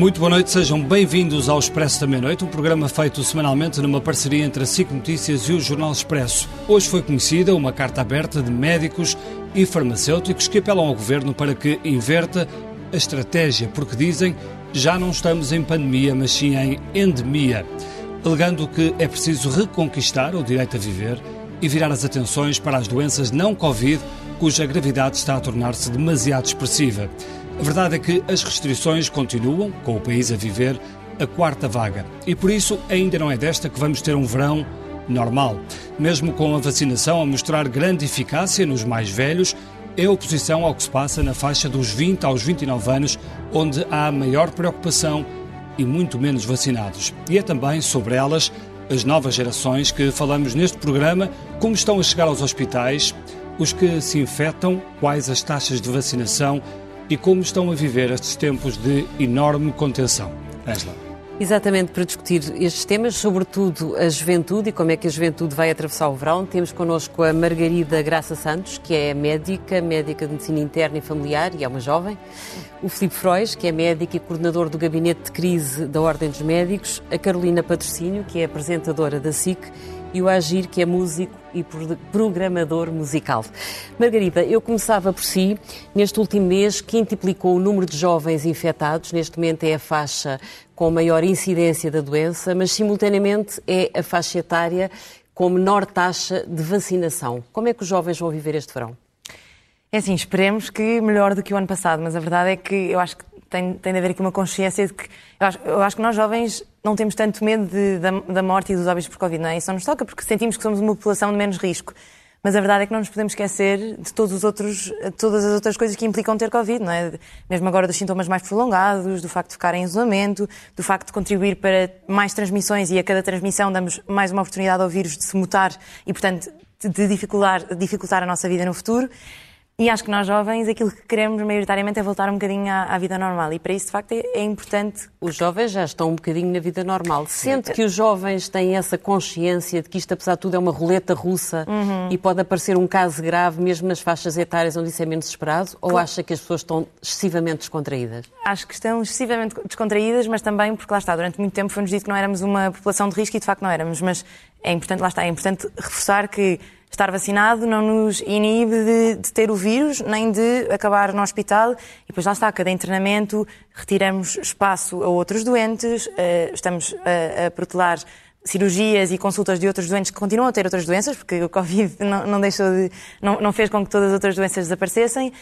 Muito boa noite, sejam bem-vindos ao Expresso da Meia-Noite, um programa feito semanalmente numa parceria entre a SIC Notícias e o Jornal Expresso. Hoje foi conhecida uma carta aberta de médicos e farmacêuticos que apelam ao Governo para que inverta a estratégia, porque dizem já não estamos em pandemia, mas sim em endemia, alegando que é preciso reconquistar o direito a viver e virar as atenções para as doenças não Covid, cuja gravidade está a tornar-se demasiado expressiva. A verdade é que as restrições continuam, com o país a viver a quarta vaga. E por isso ainda não é desta que vamos ter um verão normal. Mesmo com a vacinação a mostrar grande eficácia nos mais velhos, é oposição ao que se passa na faixa dos 20 aos 29 anos, onde há maior preocupação e muito menos vacinados. E é também sobre elas, as novas gerações, que falamos neste programa, como estão a chegar aos hospitais, os que se infectam, quais as taxas de vacinação e como estão a viver estes tempos de enorme contenção. Angela. Exatamente, para discutir estes temas, sobretudo a juventude e como é que a juventude vai atravessar o verão, temos connosco a Margarida Graça Santos, que é médica, médica de medicina interna e familiar e é uma jovem, o Filipe Frois, que é médico e coordenador do Gabinete de Crise da Ordem dos Médicos, a Carolina Patrocínio, que é apresentadora da SIC, e o Agir, que é músico e programador musical. Margarida, eu começava por si. Neste último mês, quintuplicou o número de jovens infectados. Neste momento é a faixa com maior incidência da doença, mas simultaneamente é a faixa etária com menor taxa de vacinação. Como é que os jovens vão viver este verão? É assim, esperemos que melhor do que o ano passado, mas a verdade é que eu acho que tem, tem de haver aqui uma consciência de que. Eu acho, eu acho que nós jovens não temos tanto medo de, da, da, morte e dos óbitos por Covid, não é? Isso não nos toca, porque sentimos que somos uma população de menos risco. Mas a verdade é que não nos podemos esquecer de todos os outros, todas as outras coisas que implicam ter Covid, não é? Mesmo agora dos sintomas mais prolongados, do facto de ficar em isolamento, do facto de contribuir para mais transmissões e a cada transmissão damos mais uma oportunidade ao vírus de se mutar e, portanto, de dificultar, dificultar a nossa vida no futuro. E acho que nós jovens, aquilo que queremos maioritariamente é voltar um bocadinho à, à vida normal. E para isso, de facto, é, é, importante. Os jovens já estão um bocadinho na vida normal. Sente que os jovens têm essa consciência de que isto, apesar de tudo, é uma roleta russa uhum. e pode aparecer um caso grave mesmo nas faixas etárias onde isso é menos esperado? Ou acha que as pessoas estão excessivamente descontraídas? Acho que estão excessivamente descontraídas, mas também porque lá está, durante muito tempo foi-nos dito que não éramos uma população de risco e de facto não éramos. Mas é importante, lá está, é importante reforçar que estar vacinado não nos inibe de, de, ter o vírus, nem de acabar no hospital. E depois lá está, cada internamento retiramos espaço a outros doentes, uh, estamos a, a protelar cirurgias e consultas de outros doentes que continuam a ter outras doenças, porque o Covid não, não deixou de, não, não, fez com que todas as outras doenças desaparecessem.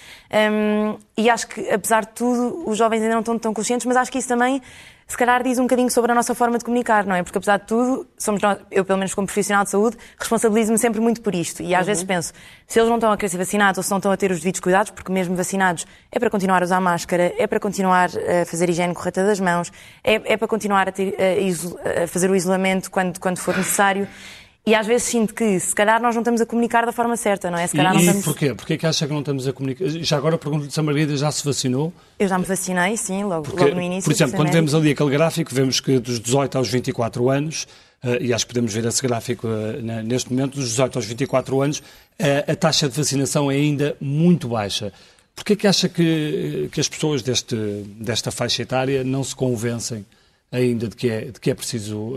Um, e acho que, apesar de tudo, os jovens ainda não estão tão conscientes, mas acho que isso também se calhar diz um bocadinho sobre a nossa forma de comunicar, não é? Porque apesar de tudo, somos nós, eu pelo menos como profissional de saúde, responsabilizo-me sempre muito por isto. E às uhum. vezes penso, se eles não estão a querer ser vacinados ou se não estão a ter os devidos cuidados, porque mesmo vacinados é para continuar a usar máscara, é para continuar a fazer a higiene correta das mãos, é, é para continuar a, ter, a, a fazer o isolamento quando, quando for necessário. E às vezes sinto que, se calhar, nós não estamos a comunicar da forma certa, não é? Se calhar e, não estamos... e porquê? Porquê que acha que não estamos a comunicar? Já agora pergunto-lhe se a Margarida já se vacinou? Eu já me vacinei, sim, logo, Porque, logo no início. Por exemplo, quando vemos ali aquele gráfico, vemos que dos 18 aos 24 anos, uh, e acho que podemos ver esse gráfico uh, neste momento, dos 18 aos 24 anos, uh, a taxa de vacinação é ainda muito baixa. Porquê que acha que, que as pessoas deste, desta faixa etária não se convencem ainda de que é, de que é preciso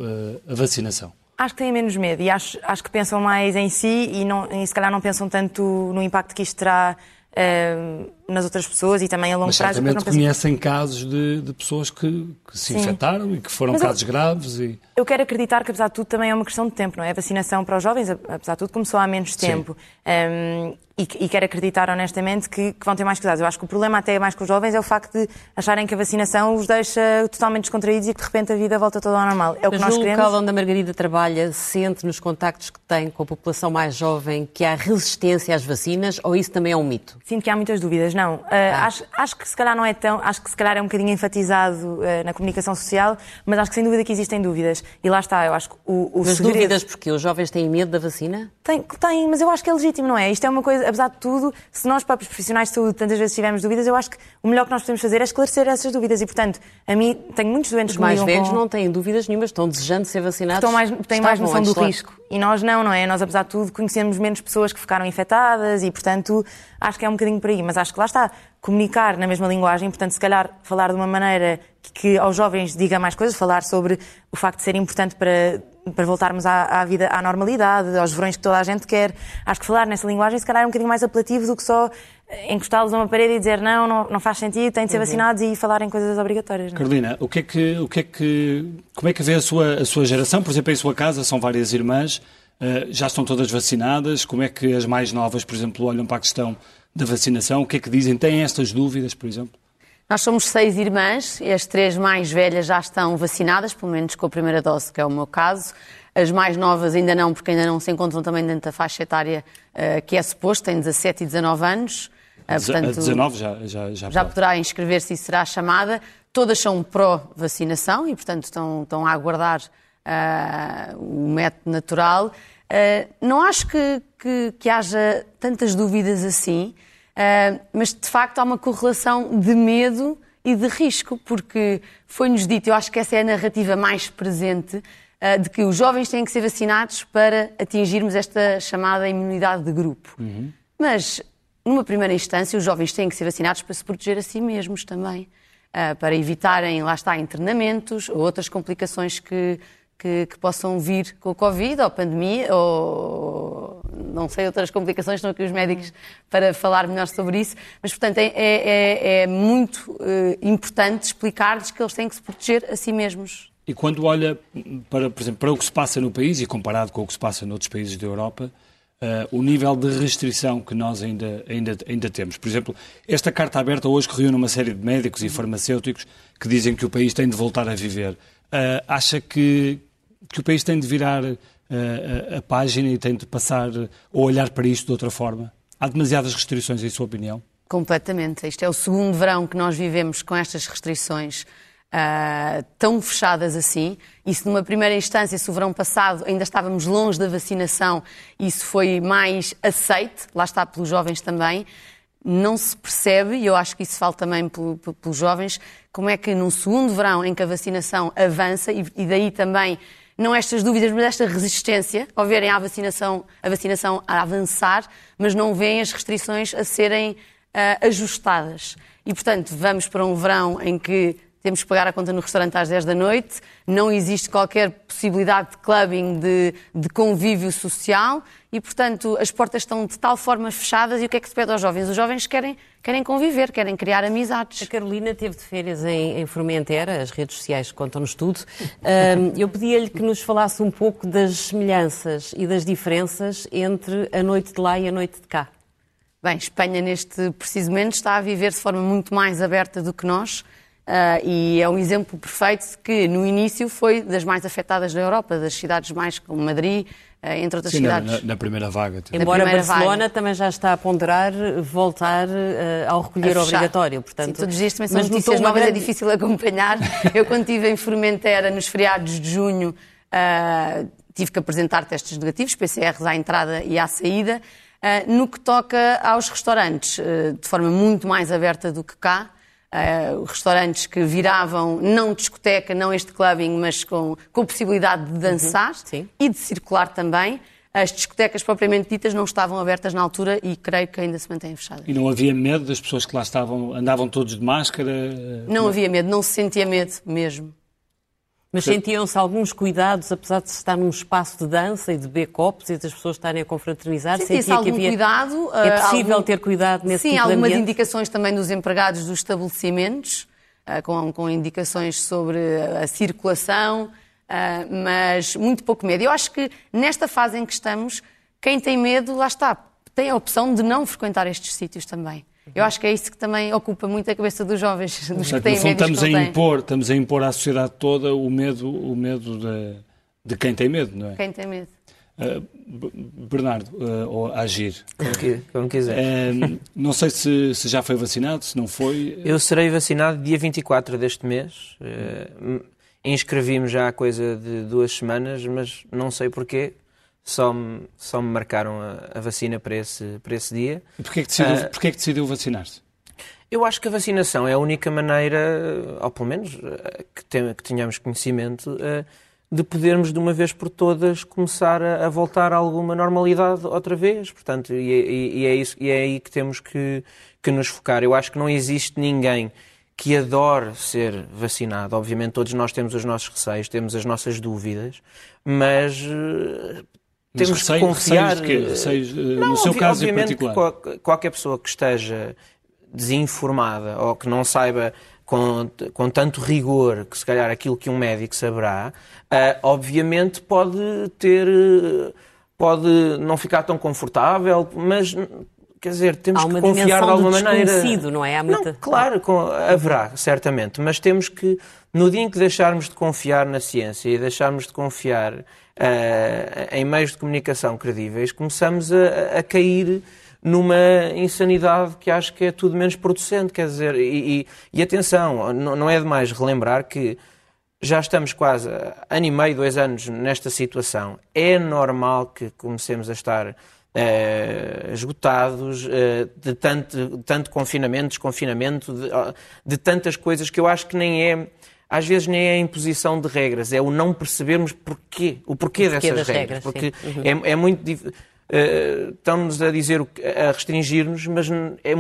a vacinação? Acho que têm menos medo e acho, acho que pensam mais em si e, não, e se calhar não pensam tanto no impacto que isto terá uh, nas outras pessoas e também a longo Mas prazo. Mas conhecem casos de, de pessoas que, que se Sim. infectaram e que foram Mas casos eu, graves. E... Eu quero acreditar que, apesar de tudo, também é uma questão de tempo, não é? A vacinação para os jovens, apesar de tudo, começou há menos tempo. Um, e, e, quero acreditar honestamente que, que, vão ter mais cuidados. Eu acho que o problema até mais com os jovens é o facto de acharem que a vacinação os deixa totalmente descontraídos e que de repente a vida volta toda ao normal. É o Mas que nós no queremos. local onde a Margarida trabalha, sente nos contactos que tem com a população mais jovem que há resistência às vacinas ou isso também é um mito? Sinto que há muitas dúvidas, não. Uh, ah. acho, acho, que se calhar não é tão, acho que se calhar é um bocadinho enfatizado uh, na comunicação social, mas acho que sem dúvida que existem dúvidas. E lá está, eu acho que o, o Mas segredo... dúvidas porque os jovens têm medo da vacina? Tem, tem, mas eu acho que é legítimo, não é? Isto é uma coisa, apesar de tudo, se nós próprios profissionais de saúde tantas vezes tivermos dúvidas, eu acho que o melhor que nós podemos fazer é esclarecer essas dúvidas. E, portanto, a mim, tenho muitos doentes Os mais velhos com... não têm dúvidas nenhumas, estão desejando ser vacinados. Estão mais, têm mais noção do risco. E nós não, não é? Nós, apesar de tudo, conhecemos menos pessoas que ficaram infectadas e, portanto, acho que é um bocadinho por aí. Mas acho que lá está, comunicar na mesma linguagem, portanto, se calhar falar de uma maneira que aos jovens diga mais coisas, falar sobre o facto de ser importante para, para voltarmos à, à vida, à normalidade, aos verões que toda a gente quer. Acho que falar nessa linguagem, se calhar, é um bocadinho mais apelativo do que só encostá-los a uma parede e dizer não, não, não faz sentido, têm de ser uhum. vacinados e falar em coisas obrigatórias. Não? É? Carolina, o que é que, o que é que, como é que vê a sua, a sua geração? Por exemplo, em sua casa são várias irmãs, uh, já estão todas vacinadas. Como é que as mais novas, por exemplo, olham para a questão da vacinação? O que é que dizem? Têm estas dúvidas, por exemplo? Nós somos seis irmãs e as três mais velhas já estão vacinadas, pelo menos com a primeira dose, que é o meu caso. As mais novas ainda não, porque ainda não se encontram também dentro da faixa etária uh, que é suposto, têm 17 e 19 anos. Uh, portanto, a 19 já, já, já, já poderá inscrever-se e será chamada. Todas são pró-vacinação e, portanto, estão, estão a aguardar uh, o método natural. não acho que, que, que haja tantas dúvidas assim. Uh, mas de facto há uma correlação de medo e de risco, porque foi-nos dito, eu acho que essa é a narrativa mais presente, uh, de que os jovens têm que ser vacinados para atingirmos esta chamada imunidade de grupo. Uhum. Mas, numa primeira instância, os jovens têm que ser vacinados para se proteger a si mesmos também, uh, para evitarem, lá está, internamentos ou outras complicações que que, que, possam vir com o Covid ou pandemia ou não sei, outras complicações, estão aqui os médicos para falar melhor sobre isso, mas portanto é, é, é, é muito uh, importante explicar-lhes que eles têm que se proteger a si mesmos. E quando olha, para, por exemplo, para o que se passa no país e comparado com o que se passa noutros países da Europa, Uh, o nível de restrição que nós ainda, ainda, ainda temos. Por exemplo, esta carta aberta hoje que reúne uma série de médicos e farmacêuticos que dizem que o país tem de voltar a viver. Uh, acha que, que o país tem de virar uh, a, a, página e tem de passar ou olhar para isto de outra forma? Há demasiadas restrições, em sua opinião? Completamente. Este é o segundo verão que nós vivemos com estas restrições uh, tão fechadas assim. Se numa primeira instância, se o verão passado ainda estávamos longe da vacinação, isso foi mais aceite, lá está pelos jovens também, não se percebe, e eu acho que isso fala também pelos jovens, como é que num segundo verão em que a vacinação avança, e, e daí também não estas dúvidas, mas esta resistência ao verem a vacinação, a vacinação a avançar, mas não veem as restrições a serem uh, ajustadas. E, portanto, vamos para um verão em que temos que pagar a conta no restaurante às 10 da noite, não existe qualquer possibilidade de clubbing, de, de, convívio social e, portanto, as portas estão de tal forma fechadas e o que é que se pede aos jovens? Os jovens querem, querem conviver, querem criar amizades. A Carolina teve de férias em, em Formentera, as redes sociais contam-nos tudo. Um, eu pedia-lhe que nos falasse um pouco das semelhanças e das diferenças entre a noite de lá e a noite de cá. Bem, Espanha, neste preciso momento, está a viver de forma muito mais aberta do que nós. Uh, e é um exemplo perfeito que no início foi das mais afetadas da Europa, das cidades mais como Madrid, uh, entre outras Sim, cidades. Na, na, primeira vaga. Tipo. Embora primeira Barcelona vaga. também já está a ponderar voltar uh, ao recolher obrigatório. Portanto, Sim, todos os dias também são notícias novas, grande... é difícil acompanhar. Eu quando estive em Formentera, nos feriados de junho, tive que apresentar testes negativos, PCRs à entrada e à saída. no que toca aos restaurantes, de forma muito mais aberta do que cá, Uh, restaurantes que viravam não discoteca, não este clubbing, mas com, com possibilidade de dançar uhum, e de circular também. As discotecas propriamente ditas não estavam abertas na altura e creio que ainda se mantêm fechadas. E não havia medo das pessoas que lá estavam, andavam todos de máscara? Não havia medo, não se sentia medo mesmo. Mas sentiam-se alguns cuidados, apesar de se estar num espaço de dança e de beber copos e das pessoas estarem a confraternizar? Sentia-se algum havia... cuidado. É possível algum... ter cuidado nesse Sim, tipo algumas indicações também dos empregados dos estabelecimentos, uh, com, com, indicações sobre a circulação, uh, mas muito pouco medo. Eu acho que nesta fase em que estamos, quem tem medo, lá está, tem a opção de não frequentar estes sítios também. Eu acho que é isso que também ocupa muito a cabeça dos jovens, dos Portanto, que têm medo. Estamos a impor, estamos a impor à sociedade toda o medo, o medo de, de quem tem medo, não é? Quem tem medo. Uh, Bernardo, uh, ou Agir. Como, que, como quiser. Uh, não sei se, se, já foi vacinado, se não foi. Eu serei vacinado dia 24 deste mês. Inscrevi-me já há coisa de duas semanas, mas não sei porquê só me, só me marcaram a, a, vacina para esse, para esse dia. E porquê que decidiu, uh, porquê que decidiu vacinar-se? Eu acho que a vacinação é a única maneira, ou pelo menos que, tem, que tenhamos conhecimento, uh, de podermos de uma vez por todas começar a, a voltar a alguma normalidade outra vez. Portanto, e, e, e, é, isso, e é aí que temos que, que nos focar. Eu acho que não existe ninguém que adore ser vacinado. Obviamente todos nós temos os nossos receios, temos as nossas dúvidas, mas uh, temos receio, que confiar... Receios, receios, uh, não, no seu caso em particular? qualquer pessoa que esteja desinformada ou que não saiba com, com tanto rigor que se calhar aquilo que um médico saberá, uh, obviamente pode ter, pode não ficar tão confortável, mas quer dizer, temos que confiar de alguma maneira. não é? Há muita... Não, claro, haverá, certamente, mas temos que, no dia em que deixarmos de confiar na ciência e deixarmos de confiar uh, em meios de comunicação credíveis, começamos a, a cair numa insanidade que acho que é tudo menos producente. Quer dizer, e, e, e atenção, não, não é demais relembrar que já estamos quase ano e meio, dois anos nesta situação. É normal que comecemos a estar Uh, esgotados uh, de tanto, tanto confinamento, desconfinamento, de, de, tantas coisas que eu acho que nem é, às vezes nem é a imposição de regras, é o não percebermos porquê, o porquê, o porquê dessas regras. regras porque uhum. é, é, muito uh, estão-nos a dizer, a restringir-nos, mas é,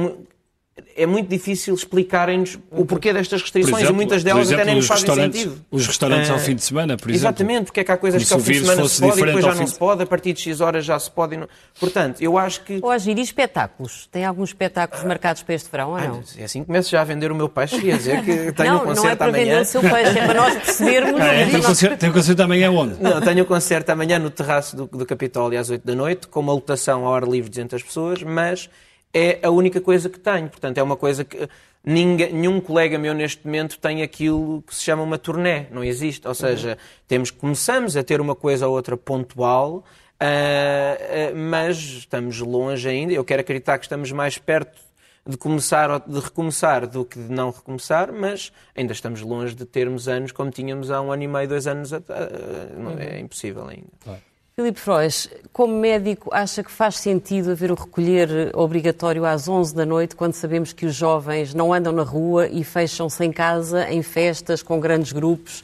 é muito difícil explicarem-nos o porquê destas restrições exemplo, e muitas delas exemplo, até nem nos fazem sentido. Os restaurantes uh, ao fim de semana, por exemplo. Exatamente, porque é que há coisas que ao fim de semana se pode e depois já não se pode, a partir de X horas já se pode. Não... Portanto, eu acho que... Ou agir, e espetáculos? Tem alguns espetáculos marcados para este verão ou não? é assim que começo já a vender o meu peixe e a dizer que tenho não, um concerto não é para amanhã. vender o seu peixe, é para nós percebermos... Ah, é, tem, concerto, um concerto amanhã onde? Não, tenho um concerto amanhã no terraço do, do Capitólio às 8 da noite, com uma lotação ao ar livre de 200 pessoas, mas é a única coisa que tenho. Portanto, é uma coisa que ninguém, nenhum colega meu neste momento tem aquilo que se chama uma turnê. Não existe. Ou seja, temos, começamos a ter uma coisa ou outra pontual, uh, uh, mas estamos longe ainda. Eu quero acreditar que estamos mais perto de começar de recomeçar do que de não recomeçar, mas ainda estamos longe de termos anos como tínhamos há um ano e meio, dois anos. Uh, é impossível ainda. Filipe Frois, como médico, acha que faz sentido haver o recolher obrigatório às 11 da noite, quando sabemos que os jovens não andam na rua e fecham-se em casa, em festas, com grandes grupos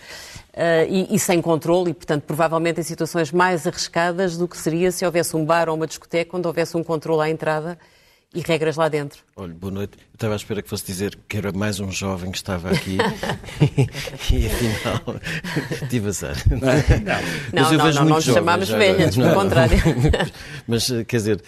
uh, e, e, sem controle, e, portanto, provavelmente em situações mais arriscadas do que seria se houvesse um bar ou uma discoteca onde houvesse um controle à entrada e regras lá dentro. Olha, boa noite. Eu estava à espera que fosse dizer que era mais um jovem que estava aqui e afinal tive azar. Não, não, não, não, não nos chamámos velhas, pelo contrário. Mas, quer dizer,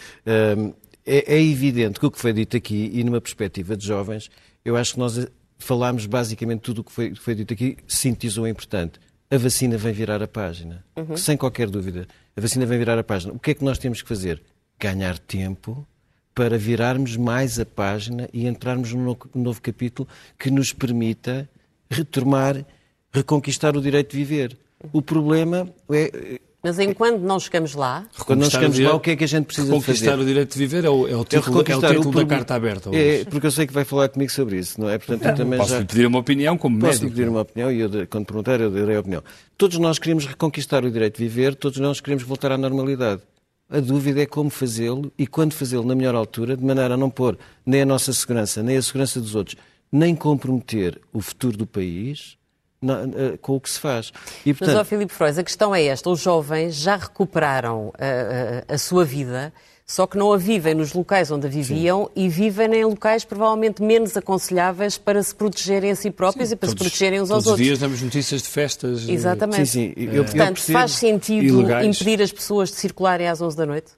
hum, é, é evidente que o que foi dito aqui e numa perspectiva de jovens, eu acho que nós falámos basicamente tudo o que foi, foi dito aqui, sintetizou o importante. A vacina vem virar a página, uhum. sem qualquer dúvida. A vacina vem virar a página. O que é que nós temos que fazer? Ganhar tempo para virarmos mais a página e entrarmos num novo capítulo que nos permita retomar, reconquistar o direito de viver. O problema é. Mas enquanto não chegamos lá. Quando não chegamos lá, o que é que a gente precisa fazer? Conquistar o direito de viver é o, é o título, é o título da carta aberta. É, porque eu sei que vai falar comigo sobre isso, não é? Portanto, eu também posso já... pedir uma opinião como posso médico. pedir uma opinião e eu, quando perguntar, eu darei a opinião. Todos nós queremos reconquistar o direito de viver, todos nós queremos voltar à normalidade. A dúvida é como fazê-lo e quando fazê-lo na melhor altura, de maneira a não pôr nem a nossa segurança, nem a segurança dos outros, nem comprometer o futuro do país eh, com o que se faz. E, portanto... Mas, ó Filipe Frois, a questão é esta: os jovens já recuperaram a, eh, a, eh, a sua vida só que não a vivem nos locais onde a viviam Sim. e vivem em locais provavelmente menos aconselháveis para se protegerem a si próprios sim, e para todos, se protegerem uns aos outros. Todos os dias damos notícias de festas. Exatamente. Sim, sim. Eu, Portanto, eu faz sentido ilegais. impedir as pessoas de circularem às 11 da noite?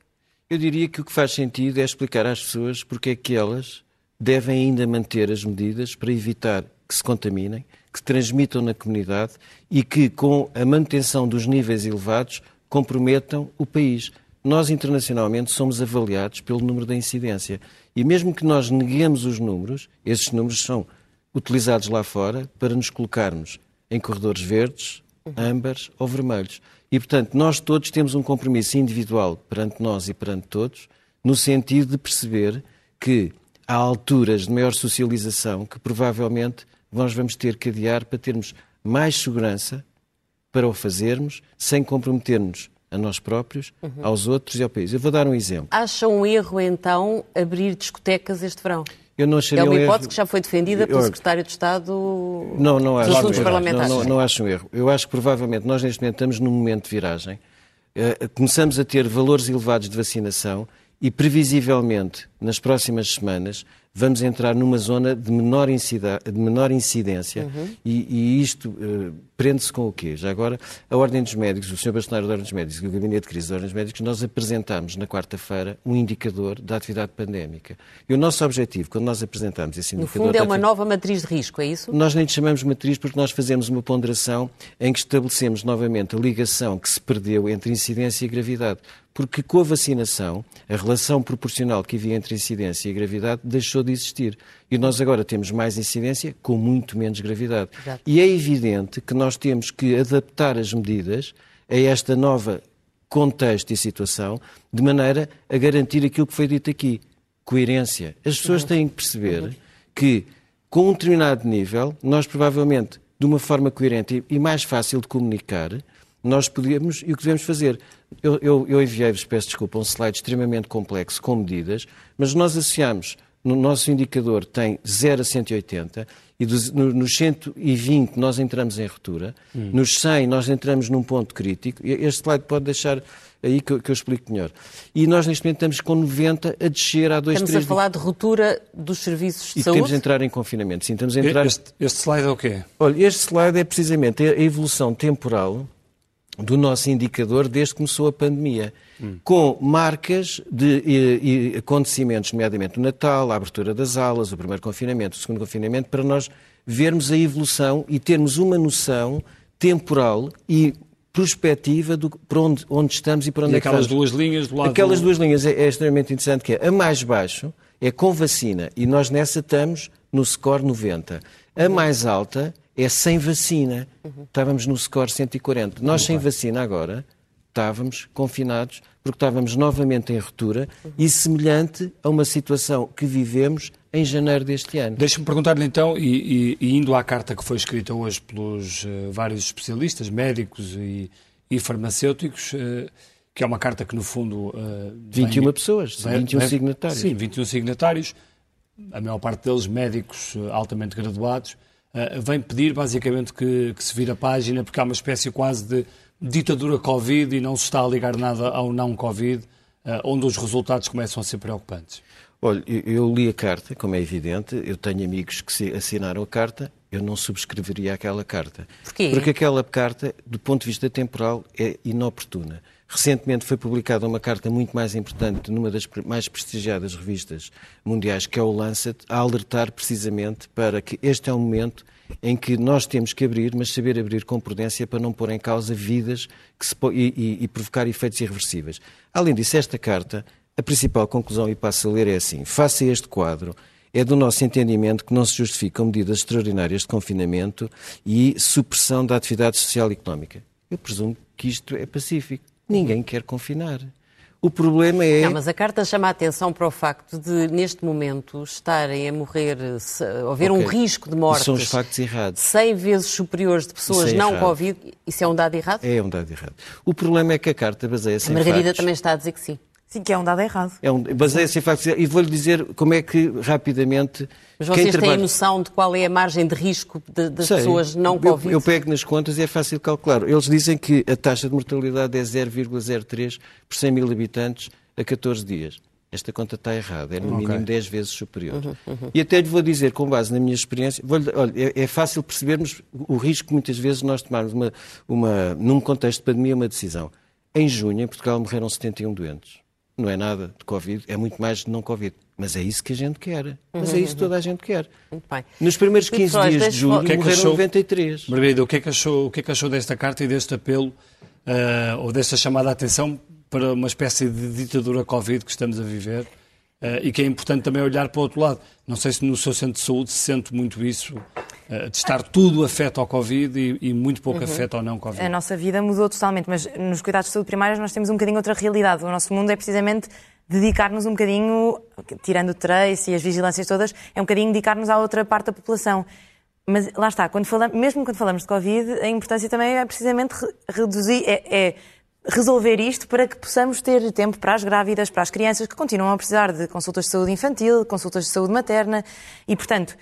Eu diria que o que faz sentido é explicar às pessoas porque é que elas devem ainda manter as medidas para evitar que se contaminem, que se transmitam na comunidade e que, com a manutenção dos níveis elevados, comprometam o país nós internacionalmente somos avaliados pelo número da incidência. E mesmo que nós neguemos os números, esses números são utilizados lá fora para nos colocarmos em corredores verdes, âmbares ou vermelhos. E, portanto, nós todos temos um compromisso individual perante nós e perante todos, no sentido de perceber que há alturas de maior socialização que provavelmente nós vamos ter que adiar para termos mais segurança para o fazermos, sem comprometermos a nós próprios, uhum. aos outros e ao país. Eu vou dar um exemplo. Acha um erro, então, abrir discotecas este verão? Eu não é uma hipótese que já foi defendida pelo Secretário de Estado não, não dos acho Assuntos um Parlamentares. Não, não, não acho um erro. Eu acho que provavelmente nós neste momento estamos num momento de viragem. Uh, começamos a ter valores elevados de vacinação e previsivelmente nas próximas semanas vamos entrar numa zona de menor, de menor incidência uhum. e, e, isto uh, prende-se com o quê? Já agora, a Ordem dos Médicos, o Sr. Bastonário da Ordem dos Médicos e o Gabinete de Crise da Ordem dos Médicos, nós apresentámos na quarta-feira um indicador da atividade pandémica. E o nosso objetivo, quando nós apresentamos esse indicador... No fundo é uma nova matriz de risco, é isso? Nós nem chamamos matriz porque nós fazemos uma ponderação em que estabelecemos novamente a ligação que se perdeu entre incidência e gravidade porque com a vacinação, a relação proporcional que havia entre incidência e gravidade deixou de existir. E nós agora temos mais incidência com muito menos gravidade. Exato. E é evidente que nós temos que adaptar as medidas a esta nova contexto e situação, de maneira a garantir aquilo que foi dito aqui, coerência. As pessoas têm que perceber que, com um determinado nível, nós provavelmente, de uma forma coerente e mais fácil de comunicar, nós podemos e o que devemos fazer. Eu, eu, eu enviei-vos, peço desculpa, um slide extremamente complexo com medidas, mas nós associamos, no nosso indicador tem 0 a 180 e dos, no, nos 120 nós entramos em ruptura, hum. nos 100 nós entramos num ponto crítico, este slide pode deixar aí que eu, que eu, explico melhor. E nós neste momento estamos com 90 a descer a 2, Estamos 3... a falar de ruptura dos serviços de e saúde? E temos de entrar em confinamento. Sim, estamos a entrar... Este, este slide é o quê? Olha, este slide é precisamente a evolução temporal do nosso indicador desde que começou a pandemia, hum. com marcas de e, e acontecimentos, nomeadamente o Natal, a abertura das aulas, o primeiro confinamento, o segundo confinamento, para nós vermos a evolução e termos uma noção temporal e prospectiva do, para onde, onde estamos e para onde e é que aquelas duas linhas do lado Aquelas do... duas linhas é, é extremamente interessante, que é a mais baixo é com vacina e nós nessa estamos no score 90. A mais alta é sem vacina. Uhum. Estávamos no score 140. Nós, sem vacina agora, estávamos confinados porque estávamos novamente em ruptura uhum. e semelhante a uma situação que vivemos em janeiro deste ano. Deixe-me perguntar-lhe então, e, e, e, indo à carta que foi escrita hoje pelos uh, vários especialistas, médicos e, e farmacêuticos, uh, que é uma carta que no fundo... Uh, 21 vem, pessoas, vem, 21 vem, signatários. Sim, 21 signatários, a maior parte deles médicos altamente graduados, uh, vem pedir basicamente que, que se vire a página, porque há uma espécie quase de ditadura Covid e não se está a ligar nada ao não Covid, uh, onde os resultados começam a ser preocupantes. Olha, eu li a carta, como é evidente, eu tenho amigos que assinaram a carta, eu não subscreveria aquela carta. Porquê? Porque aquela carta, do ponto de vista temporal, é inoportuna. Recentemente foi publicada uma carta muito mais importante numa das mais prestigiadas revistas mundiais, que é o Lancet, a alertar precisamente para que este é um momento em que nós temos que abrir, mas saber abrir com prudência para não pôr em causa vidas se, e, e, e provocar efeitos irreversíveis. Além disso, esta carta, a principal conclusão, e passo a ler, é assim: face a este quadro, é do nosso entendimento que não se justificam medidas extraordinárias de confinamento e supressão da atividade social e económica. Eu presumo que isto é pacífico. Ninguém quer confinar. O problema é. Não, mas a carta chama a atenção para o facto de, neste momento, estarem a morrer, se, haver okay. um risco de morte. São os factos errados. 100 vezes superiores de pessoas é não errado. Covid. Isso é um dado errado? É um dado errado. O problema é que a carta baseia-se em. A Margarida factos. também está a dizer que sim. Sim, que é um dado errado. É um, baseia-se em factos. E vou-lhe dizer como é que, rapidamente. Mas vocês têm trabalha... noção de qual é a margem de risco das pessoas não Covid? Eu, eu pego nas contas e é fácil calcular. Eles dizem que a taxa de mortalidade é 0,03 por 100 mil habitantes a 14 dias. Esta conta está errada, é no mínimo okay. 10 vezes superior. Uhum, uhum. E até lhe vou dizer, com base na minha experiência, olha, é, é, fácil percebermos o risco que muitas vezes nós tomarmos uma, uma, num contexto de pandemia uma decisão. Em junho, em Portugal, morreram 71 doentes não é nada de Covid, é muito mais de não Covid. Mas é isso que a gente quer. Mas é isso que toda a gente quer. Muito bem. Nos primeiros 15 Pessoas, dias de julho que é que morreram achou, 93. Margarida, o que, é que achou, o que é que achou desta carta e deste apelo, uh, ou desta chamada a atenção para uma espécie de ditadura Covid que estamos a viver? Uh, e que é importante também olhar para o outro lado. Não sei se no seu centro de saúde se sente muito isso, de estar tudo afeto ao Covid e, e muito pouco uhum. afeto ao não Covid. A nossa vida mudou totalmente, mas nos cuidados de saúde primários nós temos um bocadinho outra realidade. O nosso mundo é precisamente dedicar-nos um bocadinho, tirando o trace e as vigilâncias todas, é um bocadinho dedicar-nos à outra parte da população. Mas lá está, quando falamos, mesmo quando falamos de Covid, a importância também é precisamente reduzir, é, é resolver isto para que possamos ter tempo para as grávidas, para as crianças que continuam a precisar de consultas de saúde infantil, consultas de saúde materna e, portanto,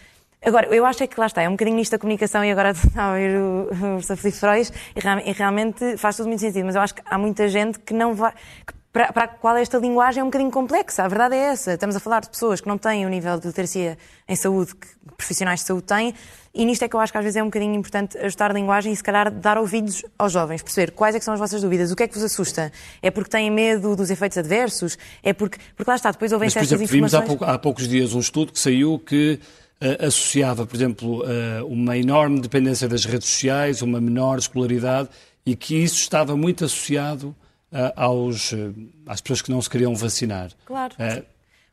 Agora, eu acho é que lá está, é um bocadinho nisto da comunicação e agora está a ouvir o, o Filipe Freud e, realmente faz tudo muito sentido, mas eu acho que há muita gente que não vai, que para, para a qual esta linguagem é um bocadinho complexa. A verdade é essa. Estamos a falar de pessoas que não têm o nível de literacia em saúde que profissionais de saúde têm, e nisto é que eu acho que às vezes é um bocadinho importante ajustar a linguagem e se calhar dar ouvidos aos jovens, perceber quais é são as vossas dúvidas, o que é que vos assusta? É porque têm medo dos efeitos adversos? É porque, porque lá está, depois ouvem estas informações... Vimos há, pouco, há poucos dias um estudo que saiu que associava, por exemplo, uh, uma enorme dependência das redes sociais, uma menor escolaridade, e que isso estava muito associado aos, às pessoas que não se queriam vacinar. Claro.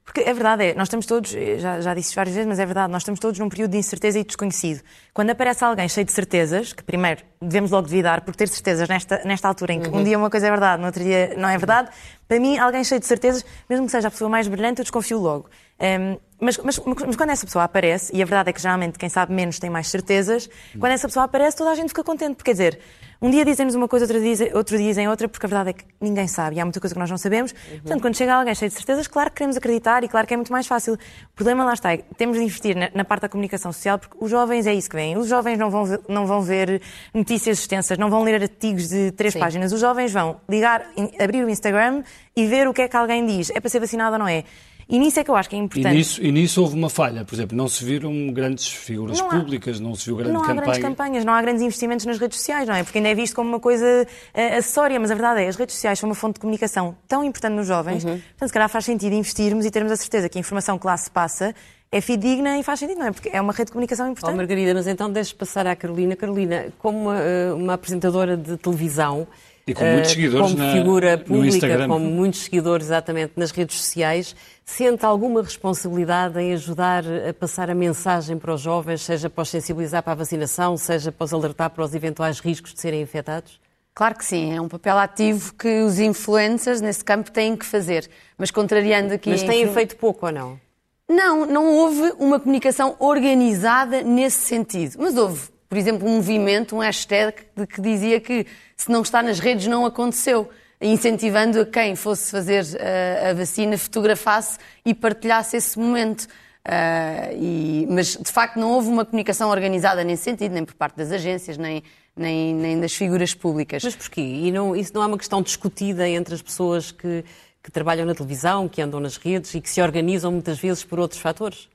Porque a verdade é, nós estamos todos, já, já disse várias vezes, mas é verdade, nós estamos todos num período de incerteza e desconhecido. Quando aparece alguém cheio de certezas, que primeiro devemos logo duvidar, porque ter certezas nesta, nesta altura em que uhum. um dia uma coisa é verdade, no outro dia não é verdade, para mim, alguém cheio de certezas, mesmo que seja a pessoa mais brilhante, eu desconfio logo. Um, mas, mas, mas, quando essa pessoa aparece, e a verdade é que geralmente quem sabe menos tem mais certezas, quando essa pessoa aparece, toda a gente fica contente, porque quer dizer, um dia dizem-nos uma coisa, outro dia, outro dizem outra, porque a verdade é que ninguém sabe e há muita coisa que nós não sabemos. Uhum. Portanto, quando chega alguém cheio de certezas, claro que queremos acreditar e claro que é muito mais fácil. O problema lá está, é temos de investir na, na, parte da comunicação social, porque os jovens é isso que vêm. Os jovens não vão, ver, não vão ver notícias extensas, não vão ler artigos de três Sim. páginas. Os jovens vão ligar, abrir o Instagram e ver o que é que alguém diz. É para ser vacinado ou não é? E nisso é que eu acho que é importante. E nisso, e nisso houve uma falha, por exemplo, não se viram grandes figuras não há, públicas, não se viu grande não campanha. Não há grandes campanhas, não há grandes investimentos nas redes sociais, não é? Porque ainda é visto como uma coisa uh, acessória, mas a verdade é, as redes sociais são uma fonte de comunicação tão importante nos jovens, uhum. portanto, se calhar faz sentido investirmos e termos a certeza que a informação que lá se passa é fidedigna e faz sentido, não é? Porque é uma rede de comunicação importante. Oh, Margarida, mas então deixe passar à Carolina. Carolina, como uma, eh, uma apresentadora de televisão, e com muitos eh, seguidores como na, figura pública, com muitos seguidores exatamente nas redes sociais, sente alguma responsabilidade em ajudar a passar a mensagem para os jovens, seja para os sensibilizar para a vacinação, seja para os alertar para os eventuais riscos de serem infectados? Claro que sim, é um papel ativo que os influencers nesse campo têm que fazer. Mas contrariando aqui. Mas têm feito pouco ou não? Não, não houve uma comunicação organizada nesse sentido. Mas houve por exemplo, um movimento, um hashtag que dizia que se não está nas redes não aconteceu, incentivando a quem fosse fazer a, a vacina fotografasse e partilhasse esse momento. Uh, e, mas, de facto, não houve uma comunicação organizada nesse sentido, nem por parte das agências, nem, nem, nem das figuras públicas. Mas porquê? E não, isso não é uma questão discutida entre as pessoas que, que trabalham na televisão, que andam nas redes e que se organizam muitas vezes por outros fatores?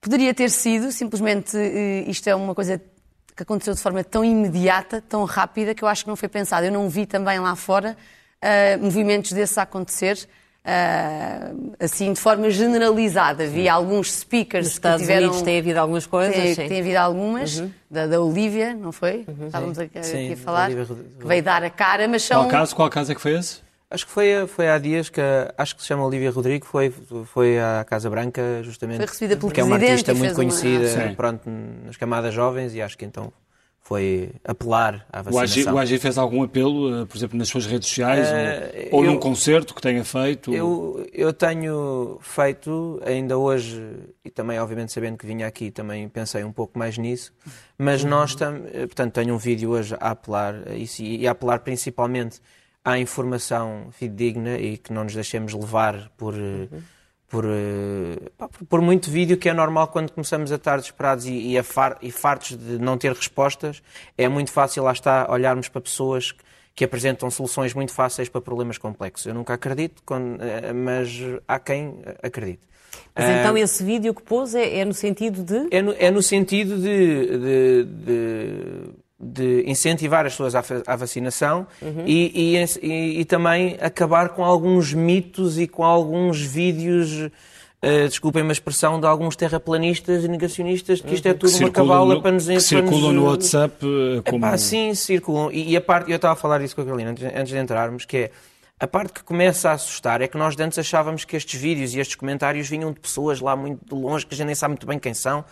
Poderia ter sido, simplesmente eh, isto é uma coisa que aconteceu de forma tão imediata, tão rápida, que eu acho que não foi pensado. Eu não vi também lá fora uh, movimentos desses a acontecer. Uh, assim, de forma generalizada. Vi alguns speakers Nos Estados que tiveram... Unidos tem havido algumas coisas, tem, sim. Tem havido algumas, uhum. da, da Olivia, não foi? Uhum. Estávamos aqui, sim, a falar. Que veio dar a cara, mas são... Qual caso, qual caso é que foi esse? Acho que foi, foi há dias que acho que se chama Olivia Rodrigo, foi, foi à Casa Branca justamente. Foi recebida pelo porque é uma artista muito uma... conhecida pronto, nas camadas jovens e acho que então foi apelar à vacinação. O AG, fez algum apelo, uh, por exemplo, nas suas redes sociais uh, ou, ou eu, num concerto que tenha feito? Eu, eu tenho feito, ainda hoje, e também obviamente sabendo que vinha aqui, também pensei um pouco mais nisso, mas uhum. nós, tam, eh, portanto, tenho um vídeo hoje a apelar a isso e a apelar principalmente à informação fidedigna e que não nos deixemos levar por... Uhum por, eh, por muito vídeo que é normal quando começamos a estar desesperados e, e, far, e fartos de não ter respostas. É muito fácil, lá está, olharmos para pessoas que, que apresentam soluções muito fáceis para problemas complexos. Eu nunca acredito, eh, mas há quem acredite. Mas então esse vídeo que pôs é, é no sentido de? É no, é no sentido de, de, de de incentivar as pessoas à, vacinação uhum. e, e, e, também acabar com alguns mitos e com alguns vídeos, uh, desculpem-me a expressão, de alguns terraplanistas e negacionistas, que isto é tudo uma cabala para nos... Que circulam no WhatsApp eh, como... Epá, sim, circulam. E, e, a parte, eu estava a falar isso com a Carolina antes, antes de entrarmos, que é a parte que começa a assustar é que nós antes achávamos que estes vídeos e estes comentários vinham de pessoas lá muito de longe, que a gente nem sabe muito bem quem são,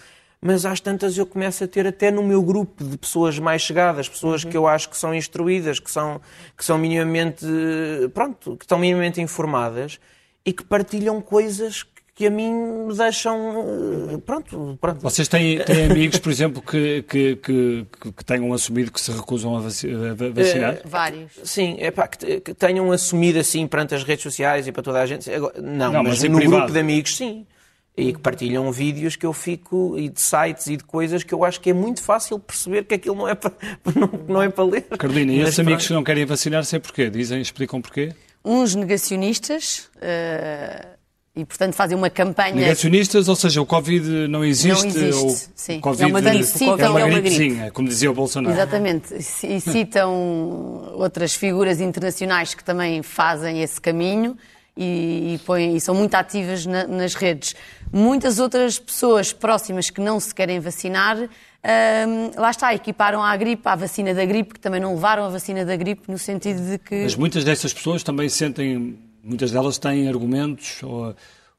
mas às tantas eu começo a ter até no meu grupo de pessoas mais chegadas, pessoas uhum. que eu acho que são instruídas, que são, que são minimamente, pronto, que estão minimamente informadas e que partilham coisas que a mim me deixam. Pronto, pronto. Vocês têm, têm amigos, por exemplo, que, que, que, que tenham assumido que se recusam a, a vacinar? Uh, vários. Sim, é pá, que, que, tenham assumido assim perante as redes sociais e para toda a gente. Não, não mas, mas no privado. grupo de amigos, sim. E que partilham vídeos que eu fico, e de sites e de coisas que eu acho que é muito fácil perceber que aquilo não é para, não, não é para ler. Carolina, e esses amigos que não querem vacinar, sei porquê? Dizem, explicam porquê? Uns negacionistas. Uh e, portanto, fazem uma campanha. Negacionistas, ou seja, o Covid não existe. Não existe, ou sim. COVID é uma gripe, citam, é uma, é uma gripezinha, como dizia o Bolsonaro. Exatamente. E citam outras figuras internacionais que também fazem esse caminho e, e, põem, e são muito ativas na, nas redes. Muitas outras pessoas próximas que não se querem vacinar, lá está, equiparam a gripe, a vacina da gripe, que também não levaram a vacina da gripe, no sentido de que. Mas muitas dessas pessoas também sentem Muitas delas têm argumentos ou,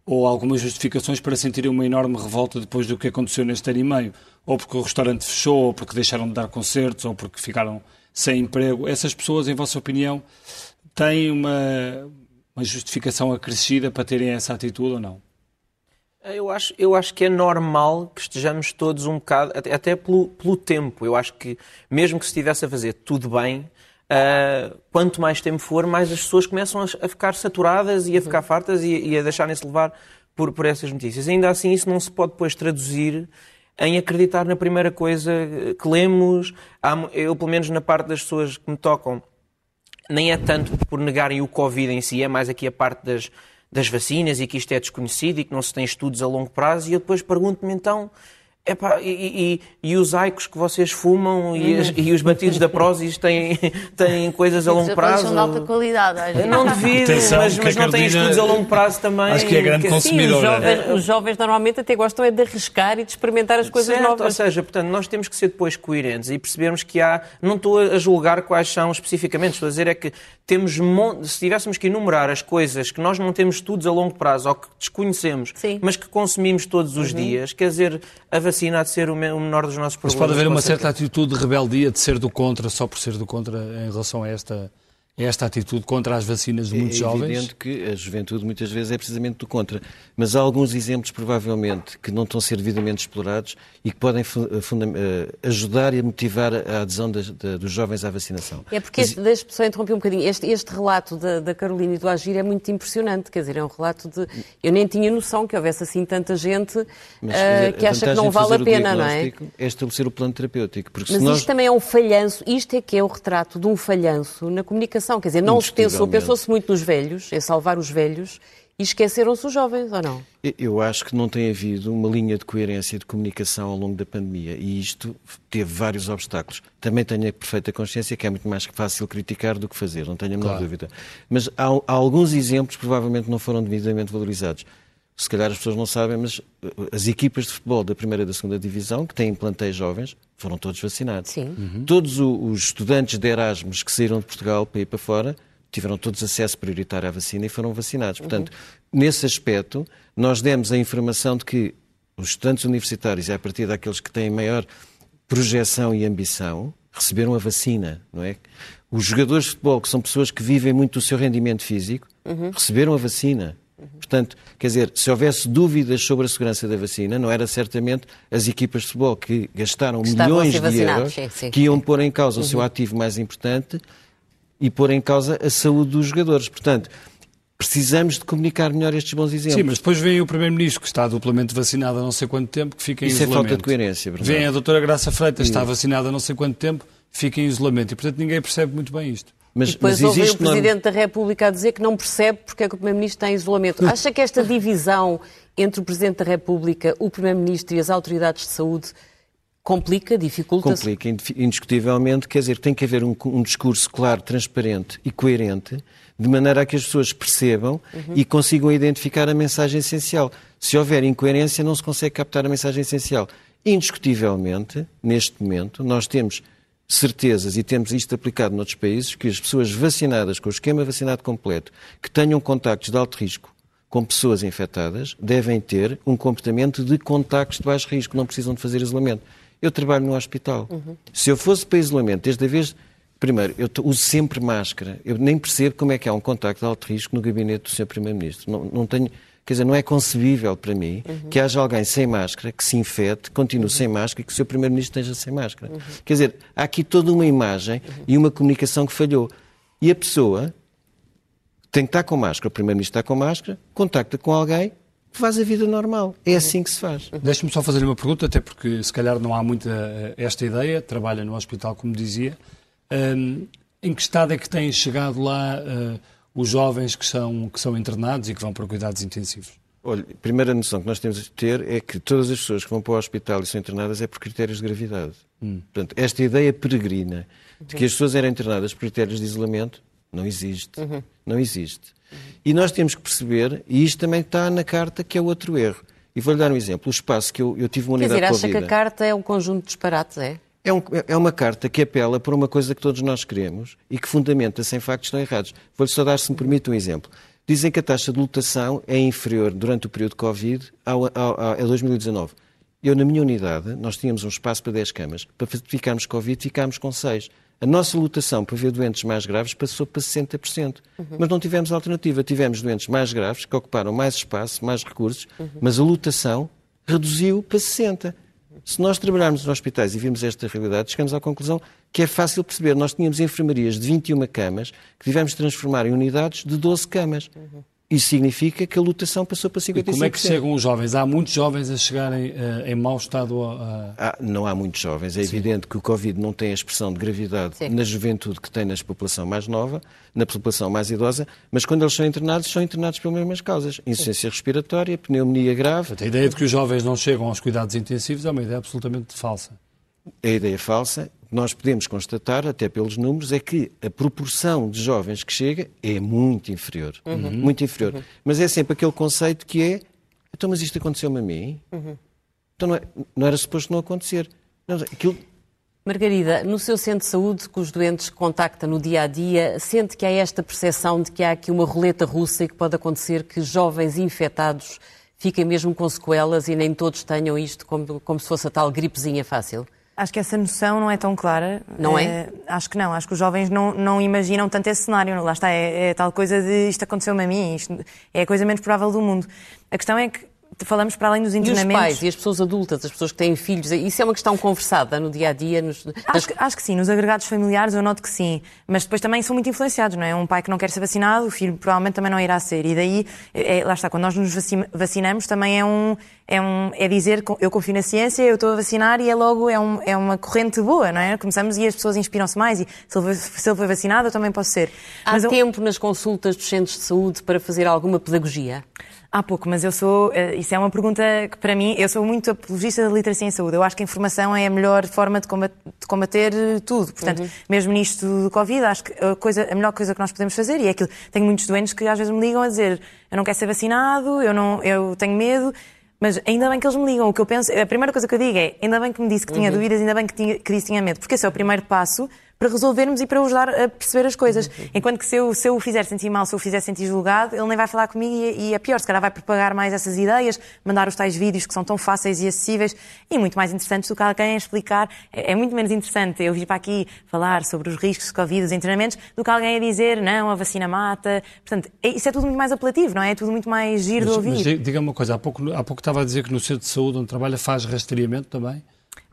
ou algumas justificações para sentirem uma enorme revolta depois do que aconteceu neste ano e meio. Ou porque o restaurante fechou, ou porque deixaram de dar concertos, ou porque ficaram sem emprego. Essas pessoas, em vossa opinião, têm uma, uma justificação acrescida para terem essa atitude ou não? Eu acho, eu acho que é normal que estejamos todos um bocado, até, até pelo, pelo tempo. Eu acho que, mesmo que se estivesse a fazer tudo bem, Uh, quanto mais tempo for, mais as pessoas começam a, a ficar saturadas e a ficar fartas e, e a deixarem-se levar por, por essas notícias. Ainda assim, isso não se pode depois traduzir em acreditar na primeira coisa que lemos. Eu, pelo menos na parte das pessoas que me tocam, nem é tanto por negarem o Covid em si, é mais aqui a parte das, das vacinas e que isto é desconhecido e que não se tem estudos a longo prazo. E eu depois pergunto-me então Epá, e, e, e, os aicos que vocês fumam e, as, e os batidos da Prozis têm, têm coisas a longo prazo. são de alta qualidade. Eu não devido, Atenção, mas, mas não têm estudos a longo prazo também. Acho que é grande consumidora. Sim, os, jovens, os jovens normalmente até gostam é de arriscar e de experimentar as coisas certo, novas. Ou seja, portanto, nós temos que ser depois coerentes e percebermos que há. Não estou a julgar quais são especificamente, estou a dizer é que temos. Se tivéssemos que enumerar as coisas que nós não temos estudos a longo prazo ou que desconhecemos, Sim. mas que consumimos todos os uhum. dias, quer dizer, a vacina há de ser o menor dos nossos problemas. Mas pode haver uma certa atitude de rebeldia de ser do contra, só por ser do contra, em relação a esta esta atitude contra as vacinas de muitos é jovens? É evidente que a juventude muitas vezes é precisamente do contra, mas há alguns exemplos provavelmente que não estão a ser devidamente explorados e que podem eh, ajudar e motivar a adesão das, de, dos jovens à vacinação. É porque, este, deixe-me só interromper um bocadinho, este, este relato da, da, Carolina e do Agir é muito impressionante, quer dizer, é um relato de... Eu nem tinha noção que houvesse assim tanta gente mas, uh, que acha que não vale a pena, não é? É estabelecer o plano terapêutico. Porque mas isto nós... também é um falhanço, isto é que é o retrato de um falhanço na comunicação Quer dizer, não se pensou, pensou-se muito nos velhos, em salvar os velhos, e esqueceram-se os jovens, ou não? Eu acho que não tem havido uma linha de coerência de comunicação ao longo da pandemia e isto teve vários obstáculos. Também tenho a perfeita consciência que é muito mais fácil criticar do que fazer, não tenho a menor claro. dúvida. Mas há, há alguns exemplos que provavelmente não foram devidamente valorizados se calhar as pessoas não sabem, mas uh, as equipas de futebol da primeira e da segunda divisão, que têm plantéis jovens, foram todos vacinados. Sim. Uhum. Todos os estudantes de Erasmus que saíram de Portugal para ir para fora tiveram todos acesso prioritário à vacina e foram vacinados. Portanto, uhum. nesse aspecto, nós demos a informação de que os estudantes universitários, e a partir daqueles que têm maior projeção e ambição, receberam a vacina, não é? Os jogadores de futebol, que são pessoas que vivem muito do seu rendimento físico, uhum. receberam a vacina. Portanto, quer dizer, se houvesse dúvidas sobre a segurança da vacina, não era certamente as equipas de futebol que gastaram que milhões de euros sim, sim, que iam sim. pôr em causa uhum. o seu uhum. ativo mais importante e pôr em causa a saúde dos jogadores. Portanto, precisamos de comunicar melhor estes bons exemplos. Sim, mas depois vem o Primeiro-Ministro, que está duplamente vacinado há não sei quanto tempo, que fica em Isso isolamento. Isso é falta de coerência, verdade? Vem a doutora Graça Freitas, está vacinada há não sei quanto tempo, fica em isolamento. E, portanto, ninguém percebe muito bem isto. Mas, e depois ouve o Presidente da República a dizer que não percebe porque é que o Primeiro-Ministro está em isolamento. Acha que esta divisão entre o Presidente da República, o Primeiro-Ministro e as autoridades de saúde complica, dificulta -se? Complica, indiscutivelmente. Quer dizer, tem que haver um, um, discurso claro, transparente e coerente, de maneira a que as pessoas percebam uhum. e consigam identificar a mensagem essencial. Se houver incoerência, não se consegue captar a mensagem essencial. Indiscutivelmente, neste momento, nós temos certezas, e temos isto aplicado noutros países, que as pessoas vacinadas com o esquema vacinado completo, que tenham contactos de alto risco com pessoas infectadas, devem ter um comportamento de contactos de baixo risco, não precisam de fazer isolamento. Eu trabalho no hospital. Uhum. Se eu fosse para isolamento, desde a vez. Primeiro, eu uso sempre máscara. Eu nem percebo como é que há um contacto de alto risco no gabinete do Sr. Primeiro-Ministro. Não, não tenho Quer dizer, não é concebível para mim uhum. que haja alguém sem máscara, que se infete, continue uhum. sem máscara e que o seu Primeiro-Ministro esteja sem máscara. Uhum. Quer dizer, há aqui toda uma imagem e uma comunicação que falhou. E a pessoa tem que estar com máscara, o Primeiro-Ministro está com máscara, contacta com alguém, faz a vida normal. É assim que se faz. Deixe-me só fazer uma pergunta, até porque se calhar não há muita eh, esta ideia, trabalha no hospital, como dizia. Um, em que estado é que têm chegado lá uh, os jovens que são, que são internados e que vão para cuidados intensivos? Olha, a primeira noção que nós temos de ter é que todas as pessoas que vão para o hospital e são internadas é por critérios de gravidade. Hum. Portanto, esta ideia peregrina de que as pessoas eram internadas por critérios de isolamento não existe. Uhum. Não existe. Uhum. E nós temos que perceber, e isto também está na carta, que é outro erro. E vou-lhe dar um exemplo. O espaço que eu, eu tive uma unidade Quer dizer, acha que a carta é um conjunto de disparates, é? É, um, é, uma carta que apela para uma coisa que todos nós queremos e que fundamenta sem factos estão errados. Vou-lhe só dar, se me permite, um exemplo. Dizem que a taxa de lotação é inferior durante o período de Covid ao, ao, ao, a 2019. Eu, na minha unidade, nós tínhamos um espaço para 10 camas. Para ficarmos Covid, ficámos com 6. A nossa lotação para ver doentes mais graves passou para 60%. Uhum. Mas não tivemos alternativa. Tivemos doentes mais graves, que ocuparam mais espaço, mais recursos, uhum. mas a lotação reduziu para 60%. Se nós trabalharmos nos hospitais e virmos esta realidade, chegamos à conclusão que é fácil perceber. Nós tínhamos enfermarias de 21 camas que tivemos de transformar em unidades de 12 camas. Uhum. Isso significa que a lotação passou para 55%. E como é que chegam os jovens? Há muitos jovens a chegarem uh, em mau estado a... Ah, não há muitos jovens. É Sim. evidente que o Covid não tem a expressão de gravidade Sim. na juventude que tem na população mais nova, na população mais idosa, mas quando eles são internados, são internados pelas mesmas causas. Insuficiência respiratória, pneumonia grave... A ideia de que os jovens não chegam aos cuidados intensivos é uma ideia absolutamente falsa. É a ideia falsa nós podemos constatar, até pelos números, é que a proporção de jovens que chega é muito inferior. Uhum. Muito inferior. Uhum. Mas é sempre aquele conceito que é então, mas isto aconteceu-me a mim? Uhum. Então não, é, não, era suposto não acontecer. Não, aquilo... Margarida, no seu centro de saúde, que os doentes contacta no dia a dia, sente que há esta percepção de que há aqui uma roleta russa e que pode acontecer que jovens infectados fiquem mesmo com sequelas e nem todos tenham isto como, como se fosse a tal gripezinha fácil? Acho que essa noção não é tão clara. Não é? é? Acho que não. Acho que os jovens não, não imaginam tanto esse cenário. Lá está, é, é tal coisa de isto aconteceu-me a mim, isto é a coisa menos provável do mundo. A questão é que falamos para além dos internamentos. E os pais e as pessoas adultas, as pessoas que têm filhos, isso é uma questão conversada no dia a dia? Nos... Acho, que, acho que sim, nos agregados familiares eu noto que sim, mas depois também são muito influenciados, não é? Um pai que não quer ser vacinado, o filho provavelmente também não irá ser. E daí, é, lá está, quando nós nos vacinamos também é um. É, um, é dizer eu confio na ciência, eu estou a vacinar e é logo é, um, é uma corrente boa, não é? Começamos e as pessoas inspiram-se mais e se ele, se ele foi vacinado eu também posso ser. Há mas tempo eu... nas consultas dos centros de saúde para fazer alguma pedagogia? Há pouco, mas eu sou. Eh, isso é uma pergunta que, para mim, eu sou muito apologista da literacia em saúde. Eu acho que a informação é a melhor forma de combater, eh, tudo. Portanto, uhum. mesmo nisto do Covid, acho que a, coisa, a melhor coisa que nós podemos fazer, e é aquilo. Tenho muitos doentes que às vezes me ligam a dizer: eu não quero ser vacinado, eu, não, eu tenho medo. Mas ainda bem que eles me ligam. O que eu penso, a primeira coisa que eu digo é: ainda bem que me disse que tinha uhum. dúvidas, ainda bem que, tinha, que disse que tinha medo, porque esse é o primeiro passo para resolvermos e para ajudar a perceber as coisas. Enquanto que se eu, se eu o fizer sentir mal, se eu o fizer sentir julgado, ele nem vai falar comigo e, e é pior. Se calhar vai propagar mais essas ideias, mandar os tais vídeos que são tão fáceis e acessíveis e muito mais interessantes do que alguém a explicar. É, é muito menos interessante eu vir para aqui falar sobre os riscos de Covid, os treinamentos, do que alguém a dizer, não, a vacina mata. Portanto, é, isso é tudo muito mais apelativo, não é? É tudo muito mais giro mas, de ouvir. Mas diga-me uma coisa, há pouco, há pouco estava a dizer que no centro de saúde onde trabalha faz rastreamento também?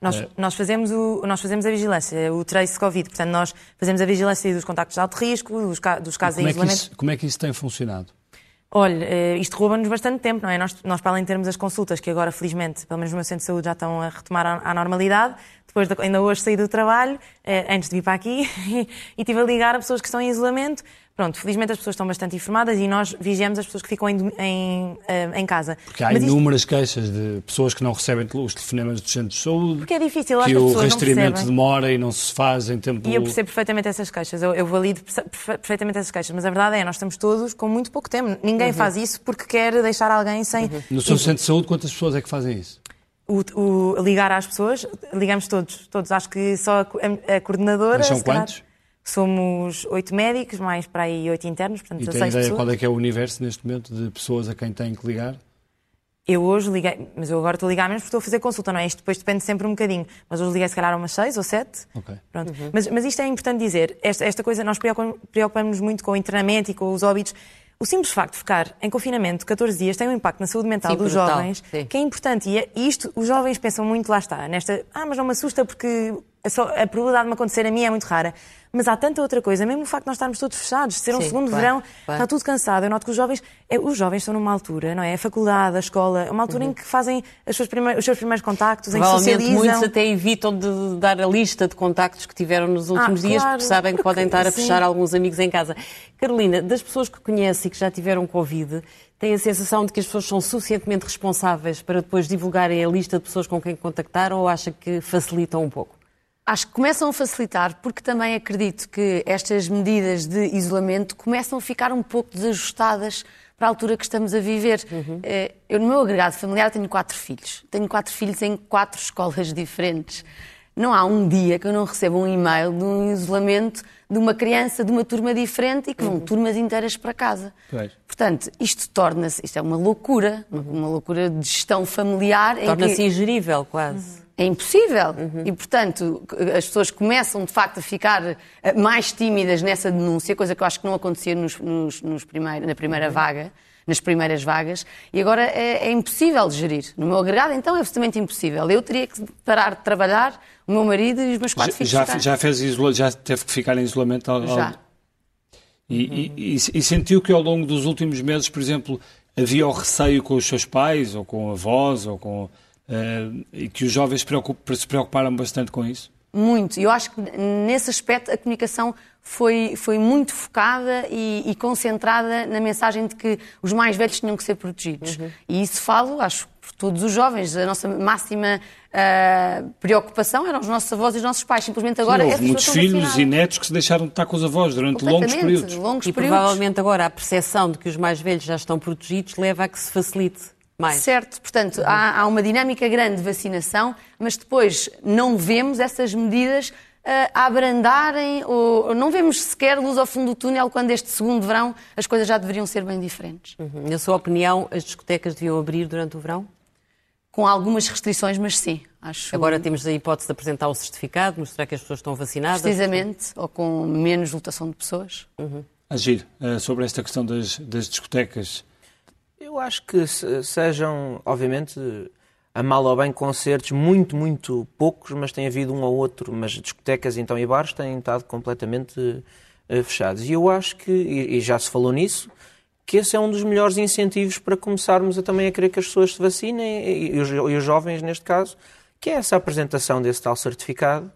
Nós, é. nós, fazemos o, nós fazemos a vigilância, o trace Covid. Portanto, nós fazemos a vigilância dos contactos de alto risco, dos, dos casos de é isolamento. Isso, como é que isso tem funcionado? Olha, eh, isto rouba-nos bastante tempo, não é? Nós, nós, para além de termos as consultas, que agora, felizmente, pelo menos no meu centro de saúde, já estão a retomar à normalidade, depois de, ainda hoje saí do trabalho, eh, antes de vir para aqui, e estive a ligar a pessoas que estão em isolamento Pronto, felizmente as pessoas estão bastante informadas e nós vigiamos as pessoas que ficam em, em, eh, em casa. Porque há Mas inúmeras isto... queixas de pessoas que não recebem os telefonemas dos centros de saúde. Porque é difícil, que o rastreamento demora e não se faz em tempo... E eu percebo perfeitamente essas queixas, eu, eu valido perfeitamente essas queixas, mas a verdade é, nós estamos todos com muito pouco tempo. Ninguém uhum. faz isso porque quer deixar alguém sem... Uhum. No seu centro de saúde, quantas pessoas é que fazem isso? O, o, ligar às pessoas, ligamos todos, todos. Acho que só a, a coordenadora... Mas são quantos? Somos oito médicos, mais para aí oito internos, portanto, e tem ideia pessoas. qual é que é o universo neste momento de pessoas a quem tem que ligar? Eu hoje liguei, mas eu agora estou a ligar menos porque estou a fazer consulta, não é? Isto depois depende sempre um bocadinho. Mas hoje liguei se calhar a umas seis ou sete. Ok. Pronto. Uhum. Mas, mas isto é importante dizer. Esta, esta coisa, nós preocupamos-nos muito com o internamento e com os óbitos. O simples facto de ficar em confinamento 14 dias tem um impacto na saúde mental Sim, dos brutal, jovens sim. que é importante. E, é- isto, os jovens pensam muito, lá está, nesta. Ah, mas não me assusta porque só- a probabilidade de me acontecer a mim é muito rara. Mas há tanta outra coisa, mesmo o facto de nós estarmos todos fechados, de ser um Sim, segundo claro, verão, claro. está tudo cansado. Eu noto que os jovens, é, os jovens estão numa altura, não é? A faculdade, a escola, é uma altura Uhum. em que fazem as suas os seus primeiros contactos, em que socializam. muitos até evitam de dar a lista de contactos que tiveram nos últimos Ah, dias, claro, porque sabem que porque- podem estar a sim. fechar alguns amigos em casa. Carolina, das pessoas que conhece e que já tiveram Covid, tem a sensação de que as pessoas são suficientemente responsáveis para depois divulgarem a lista de pessoas com quem contactaram ou acha que facilitam um pouco? Acho que começam a facilitar, porque também acredito que estas medidas de isolamento começam a ficar um pouco desajustadas para a altura que estamos a viver. Eh, Eu, no meu agregado familiar, tenho quatro filhos. Tenho quatro filhos em quatro escolas diferentes. Não há um dia que eu não receba um e-mail de um isolamento de uma criança de uma turma diferente e que vão turmas inteiras para casa. Pois. Portanto, isto torna-se, isto é uma loucura, uma- uma loucura de gestão familiar. em que- Torna-se ingerível, quase. É impossível. E, portanto, as pessoas começam, de facto, a ficar eh, mais tímidas nessa denúncia, coisa que eu acho que não acontecia nos, nos- nos na primeira vaga, nas primeiras vagas, e agora é, é impossível de gerir. No meu agregado, então, é absolutamente impossível. Eu teria que parar de trabalhar, o meu marido e os meus quatro filhos. Já, já fez isola, já teve que ficar em isolamento ao- ao- Já. E, e- e- e sentiu que ao longo dos últimos meses, por exemplo, havia o receio com os seus pais, ou com avós, ou com. Eh, e que os jovens preocup- se preocuparam bastante com isso? Muito. E eu acho que nesse aspecto a comunicação foi, foi muito focada e, e concentrada na mensagem de que os mais velhos tinham que ser protegidos. E isso falo, acho, por todos os jovens. A nossa máxima ah, preocupação eram os nossos avós e os nossos pais. Simplesmente agora Sim, houve muitos pessoas estão filhos e netos que se deixaram de estar com os avós durante longos períodos. Longos E períodos. provavelmente agora a percepção de que os mais velhos já estão protegidos leva a que se facilite mais. Certo, portanto, há, há uma dinâmica grande de vacinação, mas depois não vemos essas medidas a abrandarem, ou, ou não vemos sequer luz ao fundo do túnel quando este segundo verão as coisas já deveriam ser bem diferentes. Uhum. Na sua opinião, as discotecas deviam abrir durante o verão? Com algumas restrições, mas sim, acho. Agora temos a hipótese de apresentar o certificado, mostrar que as pessoas estão vacinadas. Precisamente, ou com menos lotação de pessoas. Agir eh, sobre esta questão das, das discotecas. Eu acho que se- sejam, obviamente, a mal ou bem concertos, muito, muito poucos, mas tem havido um ou outro. Mas discotecas então e bares têm estado completamente eh, fechados. E eu acho que, e, já se falou nisso, que esse é um dos melhores incentivos para começarmos a também a querer que as pessoas se vacinem, os, e os jovens neste caso, que é essa apresentação desse tal certificado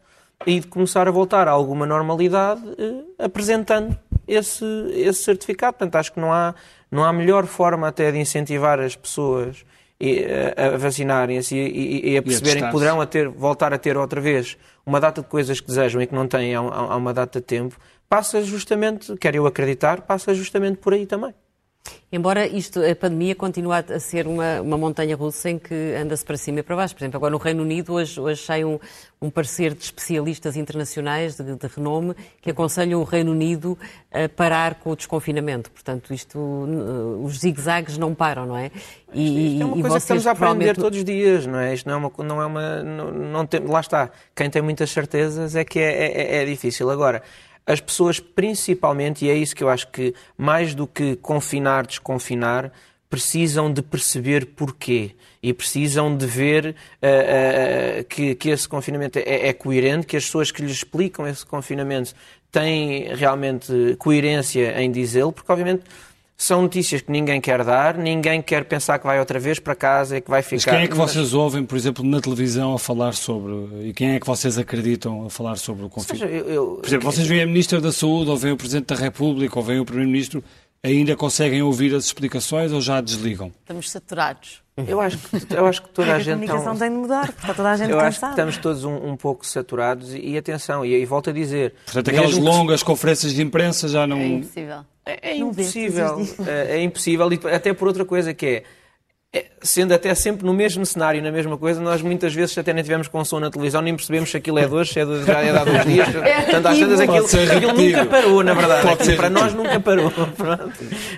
e de começar a voltar a alguma normalidade eh, apresentando esse, esse certificado. Portanto, acho que não há, não há melhor forma até de incentivar as pessoas eh, a, a vacinarem-se e, e- e a perceberem que poderão a ter, voltar a ter outra vez uma data de coisas que desejam e que não têm há- há uma data de tempo, passa justamente, quero eu acreditar, passa justamente por aí também. Embora isto, a pandemia continue a ser uma, uma montanha russa em que anda-se para cima e para baixo. Por exemplo, agora no Reino Unido, hoje, hoje sai um, um parecer de especialistas internacionais de, de renome que aconselham o Reino Unido a parar com o desconfinamento. Portanto, isto, n- os zigue-zagues não param, não é? E, Isto é uma coisa que estamos a aprender provavelmente- todos os dias, não é? Isto não é uma. Não é uma não, não tem, lá está. Quem tem muitas certezas é que é, é- é difícil. Agora, as pessoas, principalmente, e é isso que eu acho que, mais do que confinar, desconfinar, precisam de perceber porquê. E precisam de ver ah, ah, que, que esse confinamento é, é coerente, que as pessoas que lhes explicam esse confinamento têm realmente coerência em dizê-lo, porque obviamente são notícias que ninguém quer dar, ninguém quer pensar que vai outra vez para casa e que vai ficar. Mas quem é que vocês ouvem, por exemplo, na televisão a falar sobre. E quem é que vocês acreditam a falar sobre o Ou seja, confinamento? eu- eu- Por exemplo, vocês veem a Ministra da Saúde, ou veem o Presidente da República, ou veem o Primeiro-Ministro, ainda conseguem ouvir as explicações ou já desligam? Estamos saturados. Eu acho que, eu acho que toda a a gente. comunicação está- tem de mudar, porque está toda a gente eu acho que cansada. estamos todos um, um pouco saturados e, e atenção, e, e volto a dizer. Portanto, aquelas mesmo que- longas conferências de imprensa já não. É impossível. É, é impossível. É, é impossível, e até por outra coisa que é, é, Sendo até sempre no mesmo cenário, na mesma coisa, nós muitas vezes até nem tivemos com som na televisão, nem percebemos se aquilo é de hoje, se é de, já é de há dois dias. Portanto, às vezes aquilo, aquilo nunca parou, na verdade. Pode Aquilo ser para nós nunca parou.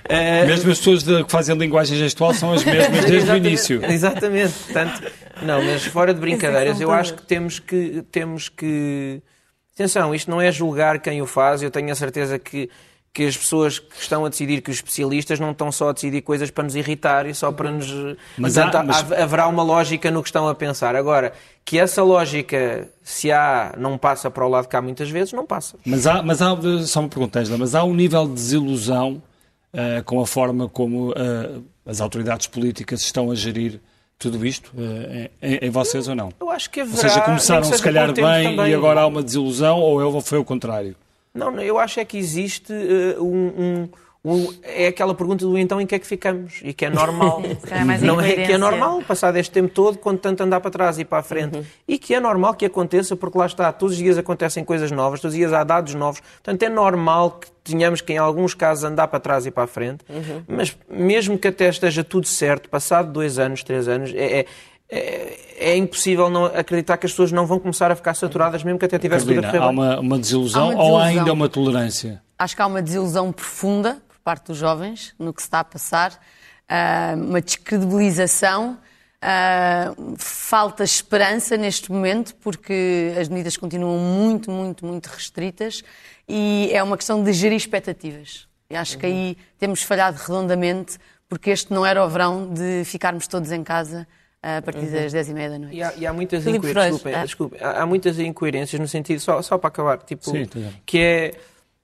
É, Mesmo as pessoas de- que fazem linguagem gestual são as mesmas desde o início. Exatamente. Portanto, não, mas fora de brincadeiras, eu acho que temos que temos que atenção, isto não é julgar quem o faz, eu tenho a certeza que que as pessoas que estão a decidir, que os especialistas não estão só a decidir coisas para nos irritar e só para nos. Mas Portanto, há- mas- haverá uma lógica no que estão a pensar. Agora, que essa lógica, se há, não passa para o lado de cá muitas vezes, não passa. Mas há, mas há só uma pergunta, Angela, mas há um nível de desilusão eh, com a forma como eh, as autoridades políticas estão a gerir tudo isto eh, em, em vocês ou não? Eu acho que Ou haverá. seja, começaram se calhar bem também. e agora há uma desilusão ou eu- foi o contrário? Não, eu acho é que existe eh, um, um- um- É aquela pergunta do então em que é que ficamos? E que é normal. mais não é que é normal, passado este tempo todo, quando tanto andar para trás e para a frente. E que é normal que aconteça, porque lá está, todos os dias acontecem coisas novas, todos os dias há dados novos. Portanto, é normal que tenhamos que, em alguns casos, andar para trás e para a frente. Mas mesmo que até esteja tudo certo, passado dois anos, três anos, é. é é, é impossível não acreditar que as pessoas não vão começar a ficar saturadas, mesmo que até tivesse tudo a Carolina, correr há uma, uma desilusão Há uma ou há desilusão. ainda uma tolerância? Acho que há uma desilusão profunda por parte dos jovens no que se está a passar, ah, uma descredibilização, ah, falta esperança neste momento, porque as medidas continuam muito, muito, muito restritas e é uma questão de gerir expectativas. E acho que aí temos falhado redondamente, porque este não era o verão de ficarmos todos em casa a partir das 10 e meia da noite. E há, e há muitas Filipe incoerências. Freire, Desculpem, ah. desculpem. há, há muitas incoerências no sentido, só, só para acabar, tipo, Sim, que é.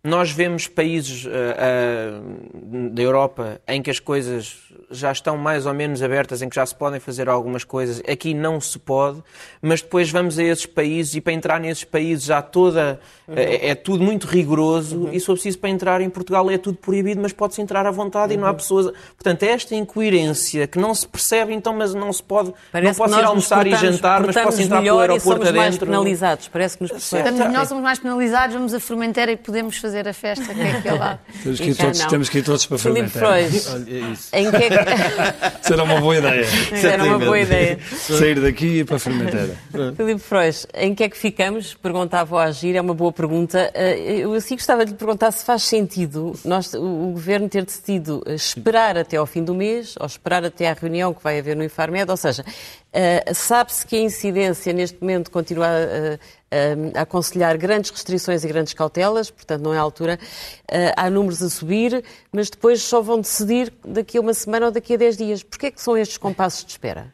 Nós vemos países ah, ah, da Europa em que as coisas já estão mais ou menos abertas, em que já se podem fazer algumas coisas. Aqui não se pode, mas depois vamos a esses países e para entrar nesses países já toda. É, é tudo muito rigoroso e se for preciso para entrar em Portugal é tudo proibido, mas pode-se entrar à vontade e não há pessoas. Portanto, é esta incoerência que não se percebe, então, mas não se pode. Parece não posso ir nós almoçar e jantar, mas posso entrar pelo melhor e aeroporto somos mais penalizados. Parece que nos Certo. Estamos melhor, somos mais penalizados, vamos a Formentera e podemos fazer a festa que é aquele lá. Temos que todos, temos que ir todos para Filipe fermentar. Freud, Olha, é isso. em que é que... Isso era uma boa ideia. Era uma boa ideia. Sair daqui e ir para a fermenteira. Filipe Freud, em que é que ficamos? Perguntava ao Agir, é uma boa pergunta. Eh, Eu assim gostava de lhe perguntar se faz sentido nós, o o Governo ter decidido eh, esperar até ao fim do mês ou esperar até à reunião que vai haver no Infarmed, ou seja, eh, sabe-se que a incidência neste momento continua a, a- a aconselhar grandes restrições e grandes cautelas, portanto não é a altura. Eh, Há números a subir, mas depois só vão decidir daqui a uma semana ou daqui a 10 dias. Porquê é que são estes compassos de espera?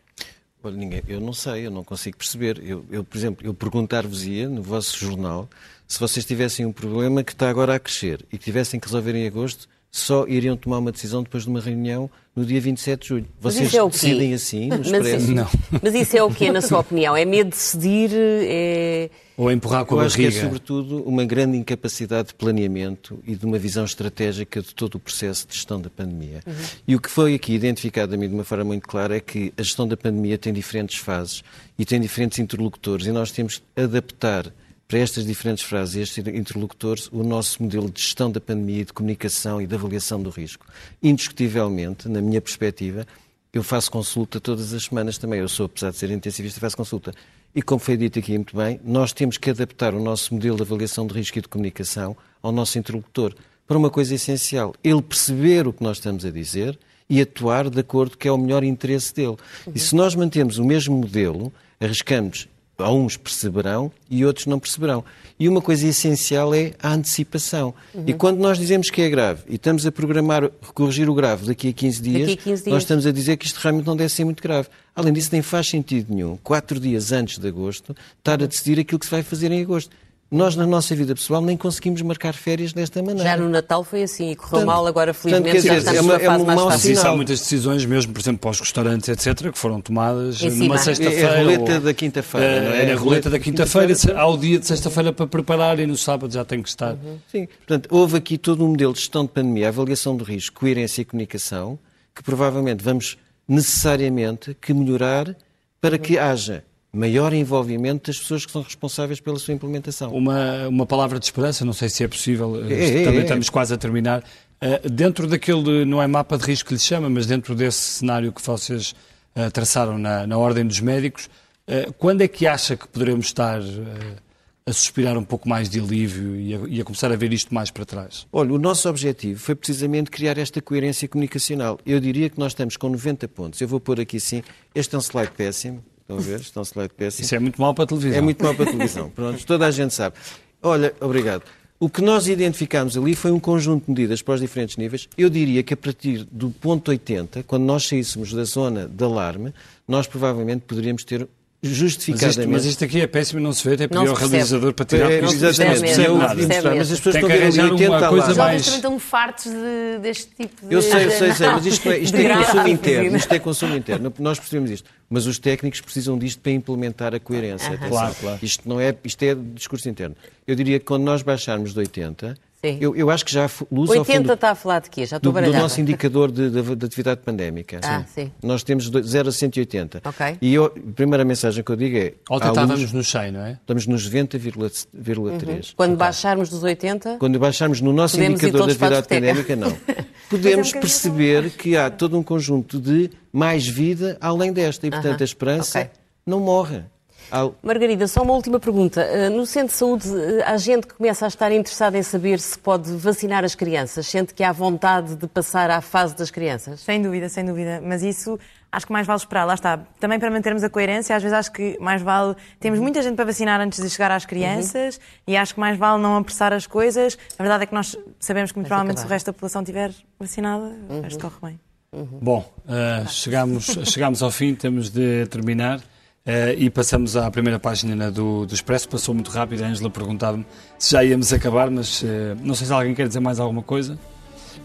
Olha, ninguém, eu não sei, eu não consigo perceber. Eu, eu, por exemplo, eu perguntar-vos-ia no vosso jornal se vocês tivessem um problema que está agora a crescer e que tivessem que resolver em agosto, só iriam tomar uma decisão depois de uma reunião no dia 27 de julho. Mas Vocês isso é decidem assim, no Mas, expresso? Não. mas isso é o quê, na sua opinião? É medo de decidir? É... Ou empurrar com Eu a acho que é barriga. sobretudo uma grande incapacidade de planeamento e de uma visão estratégica de todo o processo de gestão da pandemia. E o que foi aqui identificado a mim de uma forma muito clara é que a gestão da pandemia tem diferentes fases e tem diferentes interlocutores e nós temos que adaptar para estas diferentes frases e estes interlocutores o nosso modelo de gestão da pandemia, de comunicação e de avaliação do risco. Indiscutivelmente, na minha perspectiva, eu faço consulta todas as semanas também. Eu sou, apesar de ser intensivista, faço consulta. E como foi dito aqui muito bem, nós temos que adaptar o nosso modelo de avaliação de risco e de comunicação ao nosso interlocutor para uma coisa essencial: ele perceber o que nós estamos a dizer e atuar de acordo que é o melhor interesse dele. E se nós mantemos o mesmo modelo, arriscamos a uns perceberão e outros não perceberão. E uma coisa essencial é a antecipação. E quando nós dizemos que é grave e estamos a programar corrigir o grave daqui a 15 dias, Daqui a 15 dias. nós estamos a dizer que isto realmente não deve ser muito grave. Além disso, nem faz sentido nenhum, quatro dias antes de agosto, estar a decidir aquilo que se vai fazer em agosto. Nós, na nossa vida pessoal, nem conseguimos marcar férias desta maneira. Já no Natal foi assim e correu Portanto- mal, agora portanto, felizmente já dizer, estamos é uma- numa é fase mais Mas fácil. isso há muitas decisões, mesmo, por exemplo, para os restaurantes, etc., que foram tomadas Em numa cima. É sexta-feira. a roleta ou- da quinta-feira, não é? É, A a roleta da quinta-feira, há o dia de sexta-feira para preparar e no sábado já tem que estar. Sim, portanto, houve aqui todo um modelo de gestão de pandemia, avaliação do risco, coerência e comunicação, que provavelmente vamos necessariamente que melhorar para que haja maior envolvimento das pessoas que são responsáveis pela sua implementação. Uma, uma palavra de esperança, não sei se é possível, É, é, também é. estamos quase a terminar. Uh, dentro daquele, não é mapa de risco que lhe chama, mas dentro desse cenário que vocês uh, traçaram na, na Ordem dos Médicos, uh, quando é que acha que poderemos estar a suspirar um pouco mais de alívio e a, e a começar a ver isto mais para trás? Olha, o nosso objetivo foi precisamente criar esta coerência comunicacional. Eu diria que nós estamos com 90 pontos. Eu vou pôr aqui assim, este é um slide péssimo, estão a ver? Slide péssimo. Isso é muito mal para a televisão. É muito mau para a televisão. Pronto, toda a gente sabe. Olha, obrigado. O que nós identificámos ali foi um conjunto de medidas para os diferentes níveis. Eu diria que a partir do ponto 80, quando nós saíssemos da zona de alarme, nós provavelmente poderíamos ter justificadamente. Mas isto, mas isto aqui é péssimo e não se vê, até pedir ao realizador para tirar é, porque não se percebe nada. mas as pessoas estão a ver ali arranjar 80 uma coisa. Os mais- jovens também estão fartos de- deste tipo de. Eu sei, eu sei, sei, mas isto é, isto é consumo interno. Isto é consumo interno. Nós percebemos isto. Mas os técnicos precisam disto para implementar a coerência. Atenção. Claro, claro. Isto, não é, isto é discurso interno. Eu diria que quando nós baixarmos de 80, Sim. eu, eu acho que já luz ao 80 fundo está a falar de quê? Já do, estou do baralhada. nosso indicador de, de- de atividade pandémica. Ah, sim. Nós temos do- 0 a 180. Ok. E eu, a primeira mensagem que eu digo é... Ontem luz, estávamos no 100, não é? estamos nos 90,3. Quando baixarmos dos 80, Quando baixarmos no nosso indicador a atividade pandémica, não. Podemos um perceber que há todo um conjunto de mais vida além desta. E, portanto, Aham. a esperança Ok. não morre. Margarida, só uma última pergunta. Uh, No centro de saúde, uh, há gente que começa a estar interessada em saber se pode vacinar as crianças. Sente que há vontade de passar à fase das crianças? Sem dúvida, sem dúvida. Mas isso acho que mais vale esperar. Lá está. Também para mantermos a coerência, às vezes acho que mais vale. Temos muita gente para vacinar antes de chegar às crianças e acho que mais vale não apressar as coisas. A verdade é que nós sabemos que muito provavelmente se o resto da população estiver vacinada, o resto corre bem. Bom, uh, chegamos, chegamos ao fim, temos de terminar. Uh, e passamos à primeira página do, do Expresso. Passou muito rápido. A Ângela perguntava-me se já íamos acabar, mas uh, não sei se alguém quer dizer mais alguma coisa.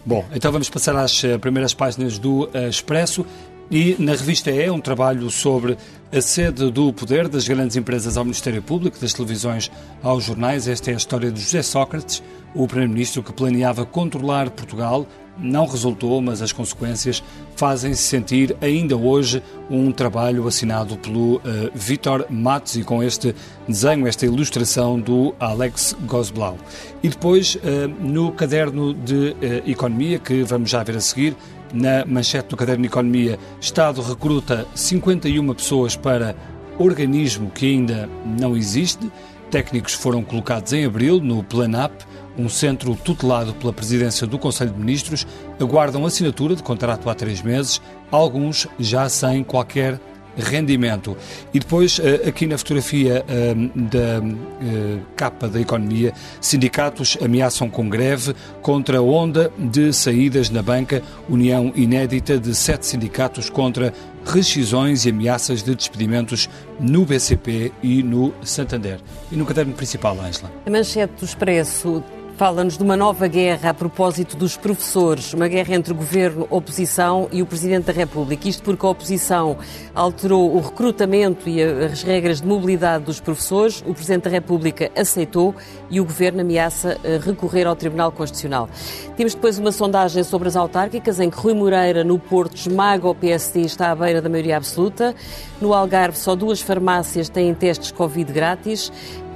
Bom, então vamos passar às uh, primeiras páginas do Expresso. E na revista E, um trabalho sobre a sede do poder das grandes empresas ao Ministério Público, das televisões aos jornais. Esta é a história de José Sócrates, o primeiro-ministro que planeava controlar Portugal. Não resultou, mas as consequências fazem-se sentir ainda hoje um trabalho assinado pelo uh, Vítor Matos e com este desenho, esta ilustração do Alex Gosblau. E depois, uh, no caderno de uh, Economia, que vamos já ver a seguir, na manchete do caderno de Economia, Estado recruta 51 pessoas para organismo que ainda não existe. Técnicos foram colocados em abril no Planap, um centro tutelado pela presidência do Conselho de Ministros. Aguardam assinatura de contrato há três meses, alguns já sem qualquer rendimento. E depois, eh, aqui na fotografia eh, da eh, capa da economia, sindicatos ameaçam com greve contra a onda de saídas na banca, união inédita de sete sindicatos contra rescisões e ameaças de despedimentos no BCP e no Santander. E no caderno principal, Ângela. A manchete do Expresso fala-nos de uma nova guerra a propósito dos professores, uma guerra entre governo, oposição e o Presidente da República. Isto porque a oposição alterou o recrutamento e as regras de mobilidade dos professores, o Presidente da República aceitou e o governo ameaça eh, recorrer ao Tribunal Constitucional. Temos depois uma sondagem sobre as autárquicas em que Rui Moreira, no Porto, esmaga o PSD e está à beira da maioria absoluta. No Algarve, só duas farmácias têm testes Covid grátis.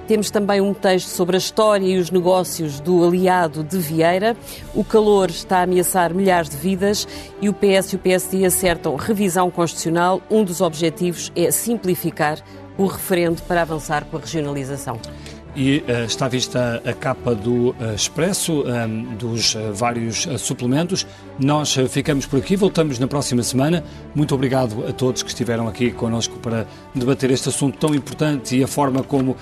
Temos também um texto sobre a história e os negócios do aliado de Vieira. O calor está a ameaçar milhares de vidas e o PS e o PSD acertam revisão constitucional. Um dos objetivos é simplificar o referendo para avançar com a regionalização. E uh, está vista a capa do uh, Expresso, um, dos uh, vários suplementos. Nós ficamos por aqui, voltamos na próxima semana. Muito obrigado a todos que estiveram aqui connosco para debater este assunto tão importante e a forma como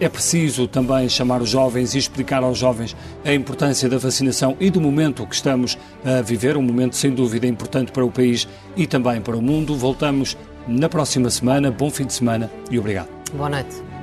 é preciso também chamar os jovens e explicar aos jovens a importância da vacinação e do momento que estamos a viver, um momento sem dúvida importante para o país e também para o mundo. Voltamos na próxima semana. Bom fim de semana e obrigado. Boa noite.